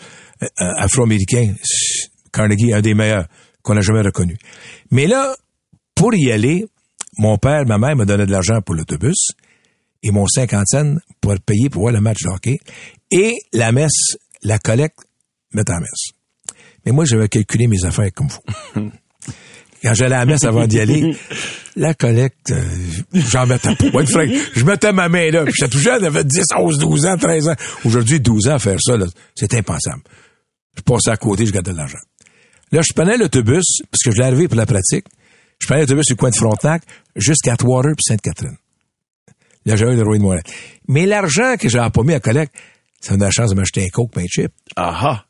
euh, euh, afro-américains, c'est- Carnegie un des meilleurs qu'on a jamais reconnu. Mais là, pour y aller, mon père, ma mère me donnait de l'argent pour l'autobus et mon cinquantaine pour payer pour voir le match de hockey. Et la messe, la collecte, mettre en messe. Mais moi, j'avais calculé mes affaires comme faut. Quand j'allais à la messe avant d'y aller, la collecte, euh, j'en mettais pas. Frère, je mettais ma main là. J'étais tout jeune, j'avais 10, 11, 12 ans, 13 ans. Aujourd'hui, 12 ans, faire ça, c'est impensable. Je passais à côté, je gardais de l'argent. Là, je prenais l'autobus, parce que je l'ai arrivé pour la pratique. Je prenais l'autobus le coin de Frontenac jusqu'à Atwater puis Sainte-Catherine. Là, j'avais le roi de Montréal. Mais l'argent que j'avais pas mis à collecte, ça me donne la chance de m'acheter un coke, pain chip. Aha.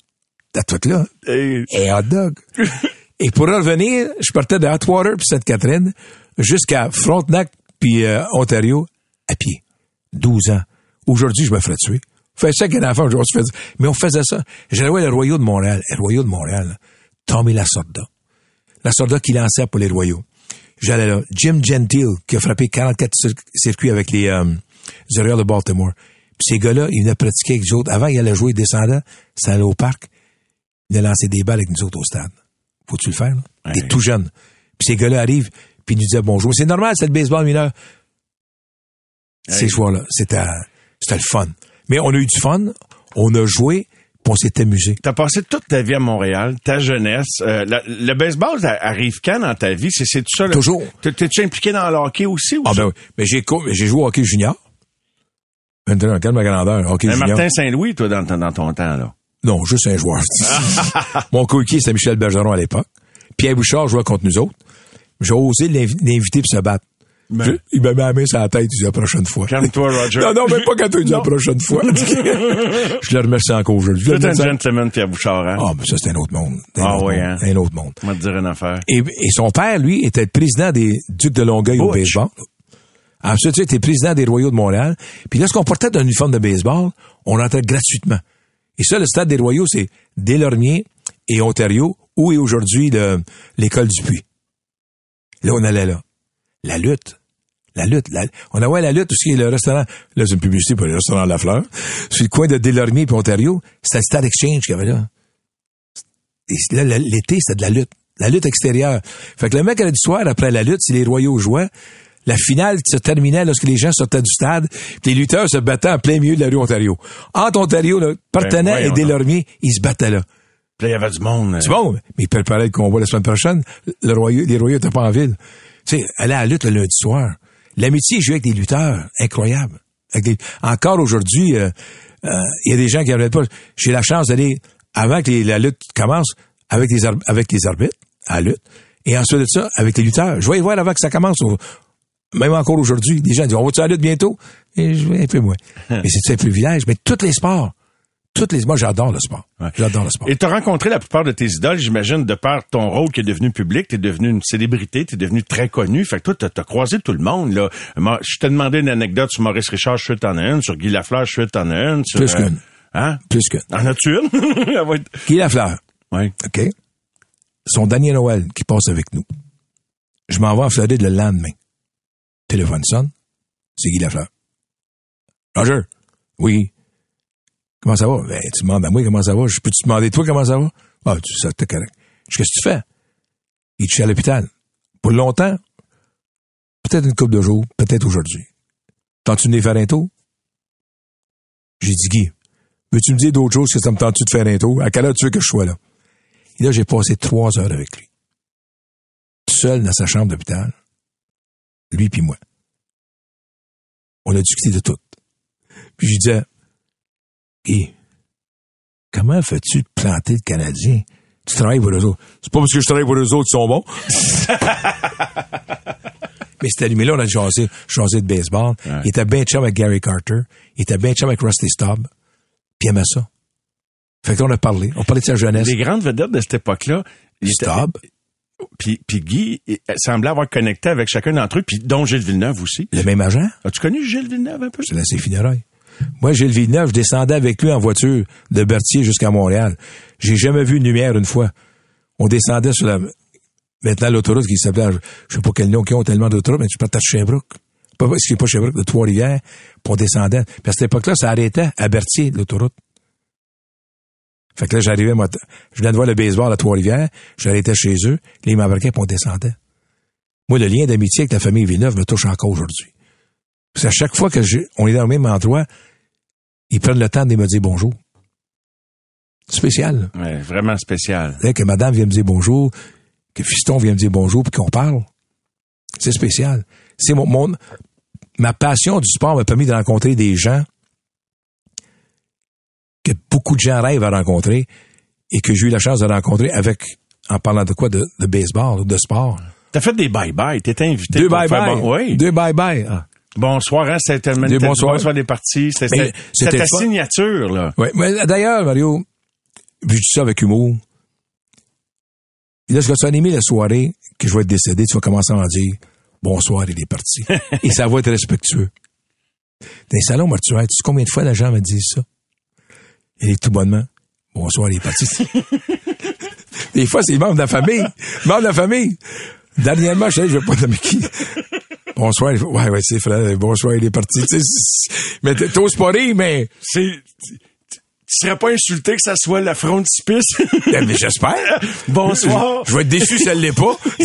T'as tout là. Et- Et hot dog. Et pour revenir, je partais de Atwater puis Sainte-Catherine jusqu'à Frontenac puis euh, Ontario à pied. 12 ans. Aujourd'hui, je me ferais tuer. Fais ça qu'un enfant, se fait Mais on faisait ça. J'allais voir le Royaux de Montréal. Le Royaux de Montréal, là. Tommy Lasorda. Lasorda qui lançait pour les Royaux. J'allais là. Jim Gentile, qui a frappé 44 cir- circuits avec les, euh, les de Baltimore. Puis ces gars-là, ils venaient pratiquer avec nous autres. Avant, ils allaient jouer descendant. C'était aller au parc. Ils venaient lancer des balles avec nous autres au stade. Faut-tu le faire, là? T'es tout jeune. Puis ces gars-là arrivent, puis ils nous disaient bonjour. C'est normal, c'est le baseball mineur. Ces joueurs-là, c'était, c'était le fun. Mais on a eu du fun, on a joué, puis on s'est amusé. T'as passé toute ta vie à Montréal, ta jeunesse. Euh, la- le baseball arrive quand dans ta vie? C'est, c'est tout ça? Toujours. T'es- T'es-tu impliqué dans le hockey aussi? Ou Ah ben oui. Mais j'ai, joué au hockey junior. Maintenant, calme ma grandeur, hockey Mais junior. Martin Saint-Louis, toi, dans, ton- dans ton temps, là. Non, juste un joueur. Mon coéquipier, c'était Michel Bergeron à l'époque. Pierre Bouchard jouait contre nous autres. J'ai osé l'invi- l'inviter pour se battre. Je- il me met la main sur la tête, il dit la prochaine fois. Calme-toi, Roger. non, non, même pas quand il dit la prochaine fois. je le remercie encore aujourd'hui. Tout un gentleman, Pierre Bouchard, hein? Ah, mais ça, c'est un autre monde. C'est un Ah autre oui, monde. hein? Un autre monde. On va te dire une affaire. Et, et son père, lui, était le président des Ducs de Longueuil au baseball. Ensuite, il était président des Royaux de Montréal. Puis lorsqu'on portait un uniforme de baseball, on entrait gratuitement. Et ça, le stade des Royaux, c'est Deslormiers et Ontario, où est aujourd'hui le- l'école du Puy. Là, on allait là. La lutte. La lutte. La- on avait la lutte aussi, le restaurant. Là, c'est une publicité pour le restaurant La Fleur. Sur le coin de Deslormiers et Ontario, c'était le stade Exchange qu'il y avait là. Et là, l'été, c'était de la lutte. La lutte extérieure. Fait que le mercredi soir, après la lutte, si les Royaux jouaient, la finale se terminait lorsque les gens sortaient du stade, puis les lutteurs se battaient en plein milieu de la rue Ontario. Entre Ontario, là, Partenaire Ben, et Deslormiers, ils se battaient là. Puis là, il y avait du monde. C'est bon, mais ils préparaient le combat la semaine prochaine. Le Royaux, les Royaux étaient pas en ville. Tu sais, aller à la lutte le lundi soir. L'amitié jouait avec des lutteurs. Incroyable. Avec des- Encore aujourd'hui, euh, euh, il y a des gens qui n'arrêtent pas. J'ai la chance d'aller, avant que les- la lutte commence, avec les, avec les arbitres, à la lutte. Et ensuite de ça, avec les lutteurs, je vais y voir avant que ça commence. au- même encore aujourd'hui, les gens disent, on va-tu à la lutte bientôt? Et je vais un peu moins. mais c'est un privilège. Mais tous les sports, tous les, moi, j'adore le sport. J'adore le sport. Et tu as rencontré la plupart de tes idoles, j'imagine, de par ton rôle qui est devenu public, tu es devenu une célébrité, tu es devenu très connu. Fait que toi, tu as, croisé tout le monde. Là. Moi, Je t'ai demandé une anecdote sur Maurice Richard, je suis as une. Sur Guy Lafleur, je suis as une. Sur, Plus qu'une. Hein? Plus que. En as-tu une? Guy Lafleur. Oui. OK? Son dernier Noël qui passe avec nous. Je m'en vais en Floride le lendemain. Téléphone sonne. C'est Guy Lafleur. Roger? Oui. Comment ça va? Ben, tu demandes à moi comment ça va. Je peux te demander toi comment ça va? Ah, tu sais, t'es correct. Qu'est-ce que tu fais? Il suis à l'hôpital. Pour longtemps? Peut-être une couple de jours, peut-être aujourd'hui. Tends-tu de faire un tour? J'ai dit, Guy, veux-tu me dire d'autres choses que ça me tente-tu de faire un tour? À quelle heure tu veux que je sois là? Et là, j'ai passé trois heures avec lui. Seul dans sa chambre d'hôpital. Lui puis moi. On a discuté de tout. Puis je disais, Guy, comment fais-tu de planter le Canadien? Tu travailles pour eux autres. C'est pas parce que je travaille pour eux autres qu'ils sont bons. Mais c'était lui. Mais là, on a jasé, jasé de baseball. Il était bien chum avec Gary Carter. Il était bien chum avec Rusty Staub. Puis il aimait ça. Fait que là, on a parlé. On parlait de sa jeunesse. Les grandes vedettes de cette époque-là, Staub, puis, puis Guy il semblait avoir connecté avec chacun d'entre eux, puis dont Gilles Villeneuve aussi. le même agent? As-tu connu Gilles Villeneuve un peu? C'est c'est funérailles. Moi, Gilles Villeneuve, je descendais avec lui en voiture de Berthier jusqu'à Montréal. J'ai jamais vu une lumière une fois. On descendait sur la, maintenant l'autoroute qui s'appelait, je sais pas quel nom qu'ils ont tellement d'autoroutes, mais tu partais de Sherbrooke. Pas, excusez pas Sherbrooke, de Trois-Rivières, puis on descendait. Puis à cette époque-là, ça arrêtait à Berthier, l'autoroute. Fait que là, j'arrivais, moi, je venais de voir le baseball à Trois-Rivières, j'arrêtais chez eux, là, ils m'embarquaient, puis on descendait. Moi, le lien d'amitié avec la famille Villeneuve me touche encore aujourd'hui. Parce qu'à chaque fois que on est dans le même endroit, ils prennent le temps de me dire bonjour. Spécial. Ouais, vraiment spécial. Là, que madame vient me dire bonjour, que fiston vient me dire bonjour, puis qu'on parle. C'est spécial. C'est mon, mon- ma passion du sport m'a permis de rencontrer des gens que beaucoup de gens rêvent à rencontrer et que j'ai eu la chance de rencontrer avec, en parlant de quoi, de, de baseball, de sport. T'as fait des bye-bye, t'étais invité Deux bye-bye. bon- Oui. Deux bye-bye. Ah. Bonsoir, hein, c'était c'était- bonsoirs. bonsoir des parties. C'était ta signature, là. Ouais, mais d'ailleurs, Mario, je dis ça avec humour? Et là, je vais te animer la soirée que je vais être décédé, tu vas commencer à en dire bonsoir, il est parti. Et ça va être respectueux. Dans les salons mortuaires, tu sais combien de fois les gens me disent ça? Et tout bonnement, bonsoir, il est parti. Des fois, c'est les membres de la famille. Membres de la famille. Dernièrement, je sais, je vais pas nommer qui. Bonsoir, ouais, ouais, c'est frère, bonsoir, il est parti. Mais t'oses pas rire, mais C'est, tu serais pas insulté que ça soit la frontispice? Ben, mais j'espère. Bonsoir. Je vais être déçu si elle l'est pas.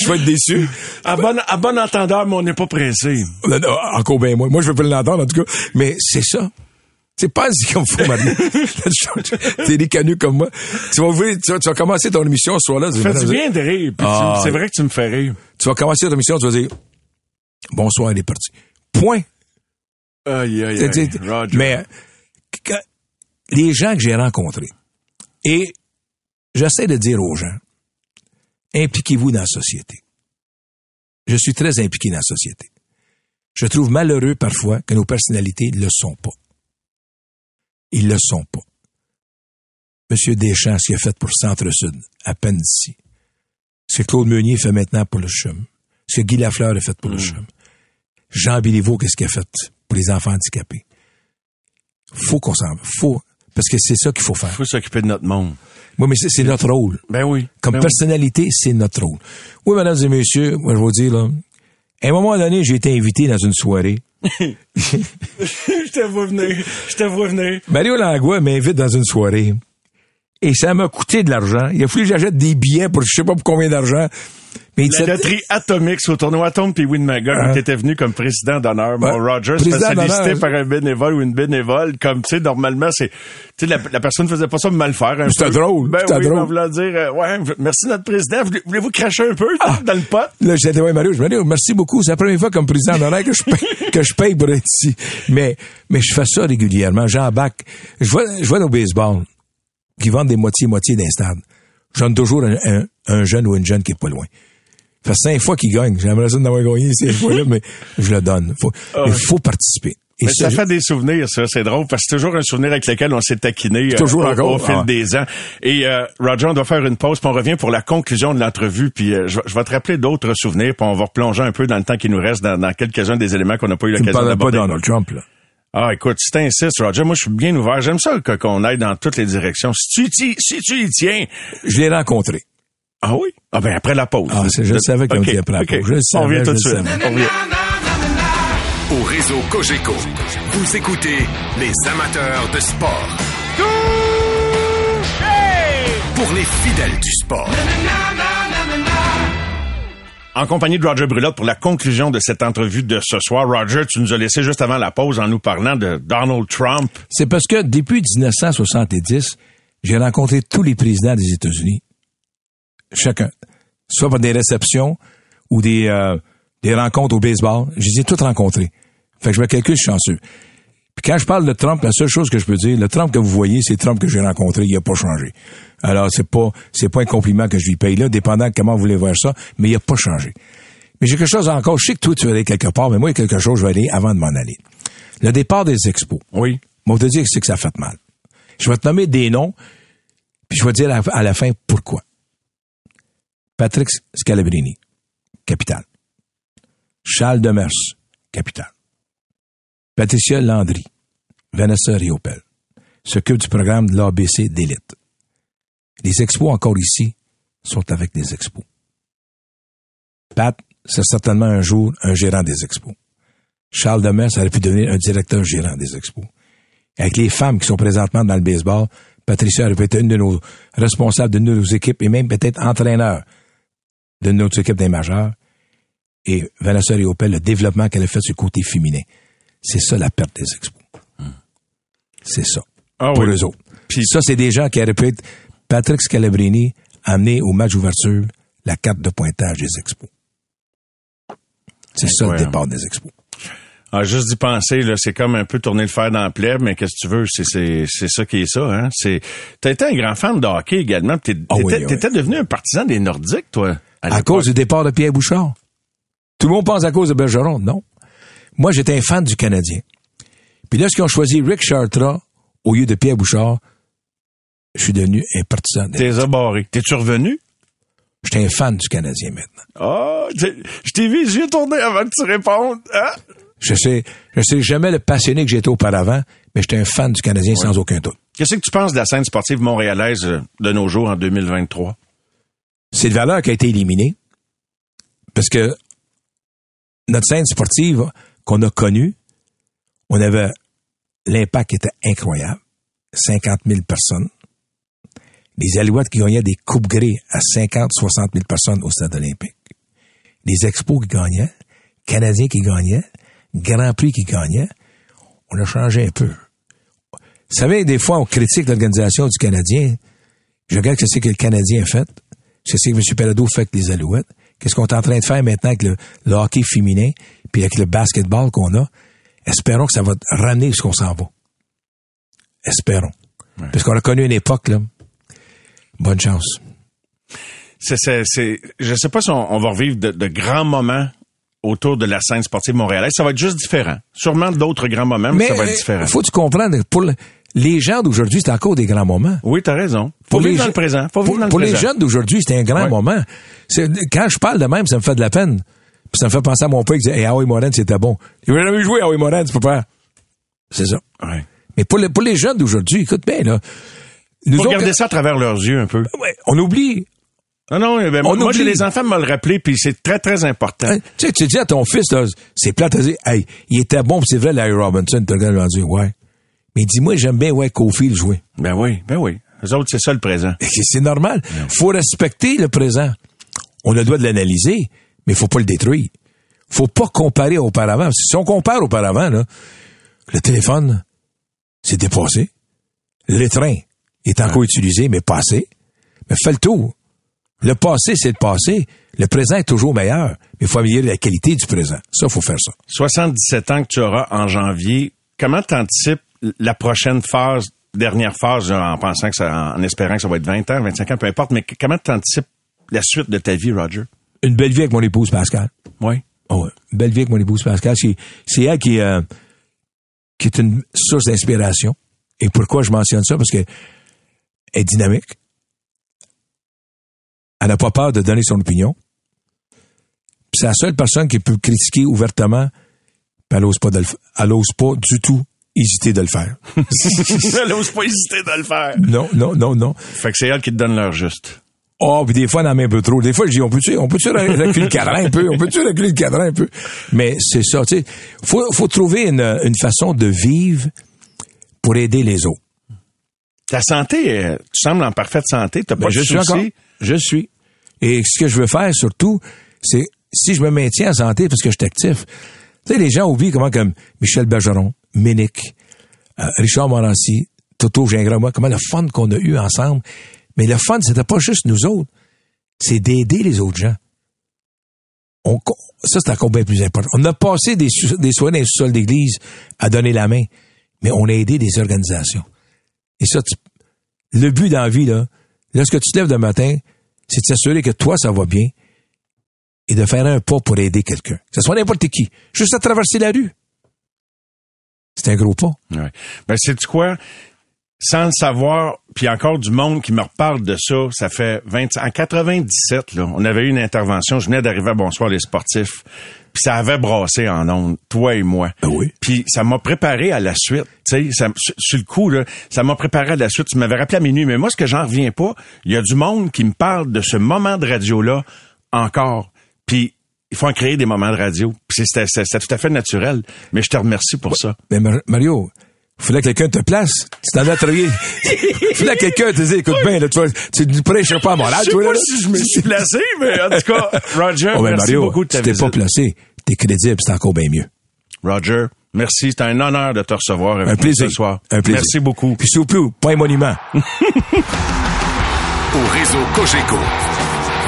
je vais être déçu. à bon, à bon entendeur, mais on n'est pas pressé. Encore bien moi. Moi, je veux pas l'entendre, en tout cas. Mais c'est ça. C'est pas dit comme faut, Marie. T'es des canuts comme moi. Tu vas, ouvrir- tu vas, tu vas commencer ton émission ce soir-là. Fais-tu dire- bien de rire? Ah. C'est vrai que tu me fais rire. Tu vas commencer ton émission, tu vas dire, bonsoir, il est parti. Point. Aïe, aïe, aïe. Roger. Mais les gens que j'ai rencontrés, et j'essaie de dire aux gens, impliquez-vous dans la société. Je suis très impliqué dans la société. Je trouve malheureux parfois que nos personnalités ne le sont pas. Ils le sont pas. Monsieur Deschamps, ce qu'il a fait pour Centre-Sud, à peine d'ici. Ce que Claude Meunier fait maintenant pour le CHUM. Ce que Guy Lafleur a fait pour le CHUM. Jean Béliveau, qu'est-ce qu'il a fait pour les enfants handicapés? Faut qu'on s'en faut, parce que c'est ça qu'il faut faire. faut s'occuper de notre monde. Oui, mais c'est notre rôle. Ben oui. Comme Ben oui. personnalité, c'est notre rôle. Oui, mesdames et messieurs, moi, je vais vous dire, là, à un moment donné, j'ai été invité dans une soirée. je te vois venir. Je te vois venir. Mario Langlois m'invite dans une soirée. Et ça m'a coûté de l'argent. Il a fallu que j'achète des billets pour je sais pas pour combien d'argent. Mais La loterie Atomics au tournoi Atom puis Win Magog, Ah. tu étais venu comme président d'honneur. Mon Ouais. Roger, Président d'honneur. par un bénévole ou une bénévole. Comme, tu sais, normalement, c'est, tu sais, la, la personne faisait pas ça mal faire. C'était drôle, Ben oui, drôle. voulant dire, euh, ouais, merci notre président. Voulez- Voulez-vous cracher un peu Ah. dans le pot? Là, j'étais, ouais, Mario, je me dis, merci beaucoup. C'est la première fois comme président d'honneur que je paye, que je paye pour être ici. Mais, mais je fais ça régulièrement. J'embarque. Je vois, je vois au baseball qui vendent des moitiés-moitiés d'un stade. je donne toujours un, un- un jeune ou une jeune qui est pas loin. Ça fait cinq fois qu'il gagne. J'aimerais ça d'avoir gagné ces fois-là, mais je le donne. Faut, Il faut participer. Et Mais ça ça, fait des souvenirs, ça, c'est drôle, parce que c'est toujours un souvenir avec lequel on s'est taquiné euh, Toujours au, encore. au fil Ah. des ans. Et euh, Roger, on doit faire une pause, puis on revient pour la conclusion de l'entrevue, puis euh, je, vais- je vais te rappeler d'autres souvenirs, puis on va replonger un peu dans le temps qui nous reste dans, dans quelques-uns des éléments qu'on n'a pas eu tu me l'occasion parles pas d'aborder. de Donald Trump, là. Ah, écoute, si t'insistes, Roger, moi, je suis bien ouvert. J'aime ça qu'on aille dans toutes les directions. Si tu, si tu y tiens... Je l'ai rencontré. Ah oui? Ah ben, après la pause. Ah, c'est- je savais qu'on Ok, était après la pause. Je On revient tout de suite. savais. On revient. Au réseau Cogeco, vous écoutez les amateurs de sport. Pour les fidèles du sport. En compagnie de Roger Brulotte pour la conclusion de cette entrevue de ce soir. Roger, tu nous as laissé juste avant la pause en nous parlant de Donald Trump. C'est parce que depuis 1970, j'ai rencontré tous les présidents des États-Unis. Chacun. Soit par des réceptions ou des, euh, des rencontres au baseball. Je les ai tous rencontrés. Fait que je me calcule chanceux. Puis quand je parle de Trump, la seule chose que je peux dire, le Trump que vous voyez, c'est Trump que j'ai rencontré, il a pas changé. Alors, c'est pas, c'est pas un compliment que je lui paye là, dépendant de comment vous voulez voir ça, mais il a pas changé. Mais j'ai quelque chose encore. Je sais que toi, tu vas aller quelque part, mais moi, il y a quelque chose, je vais aller avant de m'en aller. Le départ des expos. Oui. Moi, je te dire que c'est que ça fait mal. Je vais te nommer des noms, puis je vais te dire à la fin pourquoi. Patrick Scalabrini, capitale. Charles Demers, capitale. Patricia Landry, Vanessa Riopel, s'occupe du programme de l'ABC d'élite. Les expos encore ici sont avec des expos. Pat, c'est certainement un jour un gérant des expos. Charles Demers aurait pu devenir un directeur gérant des expos. Avec les femmes qui sont présentement dans le baseball, Patricia aurait pu être une de nos responsables de nos équipes et même peut-être entraîneur de notre équipe des majeurs. Et Vanessa Riopel, le développement qu'elle a fait sur le côté féminin. C'est ça la perte des expos. C'est ça. Ah pour oui. eux autres. Puis ça, c'est des gens qui auraient pu être Patrick Scalabrini amené au match d'ouverture la carte de pointage des expos. C'est ça le départ des expos. Ah, juste d'y penser, là, c'est comme un peu tourner le fer dans la plaie, mais qu'est-ce que tu veux, c'est, c'est, c'est ça qui est ça, hein? C'est, t'as été un grand fan de hockey également, Ah oui, t'étais, oui. t'étais devenu un partisan des Nordiques, toi. À cause du départ de Pierre Bouchard. Tout le monde pense à cause de Bergeron. Non. Moi, j'étais un fan du Canadien. Puis lorsqu'ils ont choisi Rick Chartra au lieu de Pierre Bouchard, je suis devenu un partisan. T'es abarré. T'es-tu revenu? J'étais un fan du Canadien maintenant. Ah, t'es- je t'ai vu yeux tourner avant que tu répondes. Hein? Je sais, je sais jamais le passionné que j'étais auparavant, mais j'étais un fan du Canadien sans aucun doute. Qu'est-ce que tu penses de la scène sportive montréalaise euh, de nos jours en 2023? C'est de valeur qui a été éliminée parce que notre scène sportive qu'on a connue, on avait l'impact était incroyable, 50 000 personnes. Les Alouettes qui gagnaient des coupes grées à 50, 60 000 personnes au stade olympique. Les expos qui gagnaient, Canadiens qui gagnaient, Grand Prix qui gagnaient. On a changé un peu. Vous savez, des fois, on critique l'organisation du Canadien. Je regarde ce que c'est que le Canadien a fait. Je sais que M. Pelado fait avec les Alouettes. Qu'est-ce qu'on est en train de faire maintenant avec le, le hockey féminin, puis avec le basketball qu'on a? Espérons que ça va ramener ce qu'on s'en va. Espérons. Parce qu'on a connu une époque, là. Bonne chance. C'est, c'est, c'est, je sais pas si on, on va revivre de, de grands moments autour de la scène sportive montréalaise. Ça va être juste différent. Sûrement d'autres grands moments, mais, ça va être différent. euh, faut que tu comprennes, pour le- les gens d'aujourd'hui, c'est encore des grands moments. Oui, t'as raison. Faut Pour vivre les dans le présent. Faut pour, vivre dans le pour les jeunes d'aujourd'hui, c'est un grand moment. Quand je parle de même, ça me fait de la peine. Puis ça me fait penser à mon père qui disait, hey, Howie Moran, c'était bon. Il veut jamais jouer, Howie Moran, tu peux pas. C'est ça. Ouais. Mais pour, les- pour les jeunes d'aujourd'hui, écoute bien, là. Nous Faut autres, regarder ça à travers leurs yeux un peu. ouais, on oublie. Non, non, eh ben, On moi, j'ai oublie. les enfants me le rappeler, puis c'est très, très important. Hein, Tu sais, tu dis à ton fils, là, c'est plate, tu dis, hey, il était bon, c'est vrai, Larry Robinson, tu regardes, il dit, ouais. Mais dis-moi, j'aime bien, ouais, Cofield jouer. Ben oui, ben oui. Les autres, c'est ça le présent. C'est normal. Faut respecter le présent. On a le droit de l'analyser, mais faut pas le détruire. Faut pas comparer auparavant. Si on compare auparavant, là, le téléphone, c'est dépassé. Le train est encore utilisé, mais passé. Mais fais le tour. Le passé, c'est le passé. Le présent est toujours meilleur. Mais il faut améliorer la qualité du présent. Ça, faut faire ça. 77 ans que tu auras en janvier, comment t'anticipes la prochaine phase dernière phase, en pensant que ça, en espérant que ça va être 20 ans, 25 ans, peu importe, mais comment tu anticipes la suite de ta vie, Roger? Une belle vie avec mon épouse Pascal. Oui. Oh ouais. Une belle vie avec mon épouse Pascal. C'est, elle qui, euh, qui est une source d'inspiration. Et pourquoi je mentionne ça? Parce que elle est dynamique. Elle n'a pas peur de donner son opinion. C'est la seule personne qui peut critiquer ouvertement, puis elle n'ose pas, de le f- elle ose pas du tout hésiter de le faire. Elle n'ose pas hésiter de le faire. Non, non, non, non. Fait que c'est elle qui te donne l'heure juste. Oh, puis des fois, on en met un peu trop. Des fois, je dis, on peut-tu, on peut-tu reculer le cadran un peu? On peut-tu reculer le cadran un peu? Mais c'est ça, tu sais. Faut, faut trouver une, une façon de vivre pour aider les autres. Ta santé, euh, tu sembles en parfaite santé. T'as pas Ben, de je suis soucis? encore. Je suis. Et ce que je veux faire, surtout, c'est, si je me maintiens en santé parce que je suis actif, tu sais, les gens oublient comment comme Michel Bergeron, Ménic, euh, Richard Morancy, Toto Gingras, moi, comment le fun qu'on a eu ensemble. Mais le fun, c'était pas juste nous autres. C'est d'aider les autres gens. Ça, c'est encore bien plus important. On a passé des, des soirées dans les d'église à donner la main, mais on a aidé des organisations. Et ça, tu- le but dans la vie, là, lorsque tu te lèves le matin, c'est de s'assurer que toi, ça va bien et de faire un pas pour aider quelqu'un. Que ce soit n'importe qui. Juste à traverser la rue. C'est un gros pas. Ouais. Ben, sais-tu quoi? Sans le savoir, puis encore du monde qui me reparle de ça, ça fait 20 En 97, là, on avait eu une intervention, je venais d'arriver à Bonsoir les sportifs, puis ça avait brassé en ondes, toi et moi. Ben oui. Puis ça m'a préparé à la suite. Tu sais, sur le coup, là, ça m'a préparé à la suite. Tu m'avais rappelé à minuit, mais moi, ce que j'en reviens pas, il y a du monde qui me parle de ce moment de radio-là encore. Puis il faut en créer des moments de radio. C'était tout à fait naturel. Mais je te remercie pour ça. Mais Mar- Mario, il fallait que quelqu'un te place. Tu t'en as travaillé. Il fallait que quelqu'un te dise, écoute bien, là, tu, vas- tu ne prêcheras pas à Je sais toi, pas là. si je me suis placé, mais en tout cas, Roger, Oh, ben, merci Mario, beaucoup de ta tu t'es pas placé. T'es crédible, c'est encore bien mieux. Roger, merci. C'est un honneur de te recevoir avec Un plaisir. ce soir. Un plaisir. Merci beaucoup. Puis s'il vous plaît, pas un monument. Au réseau Cogeco,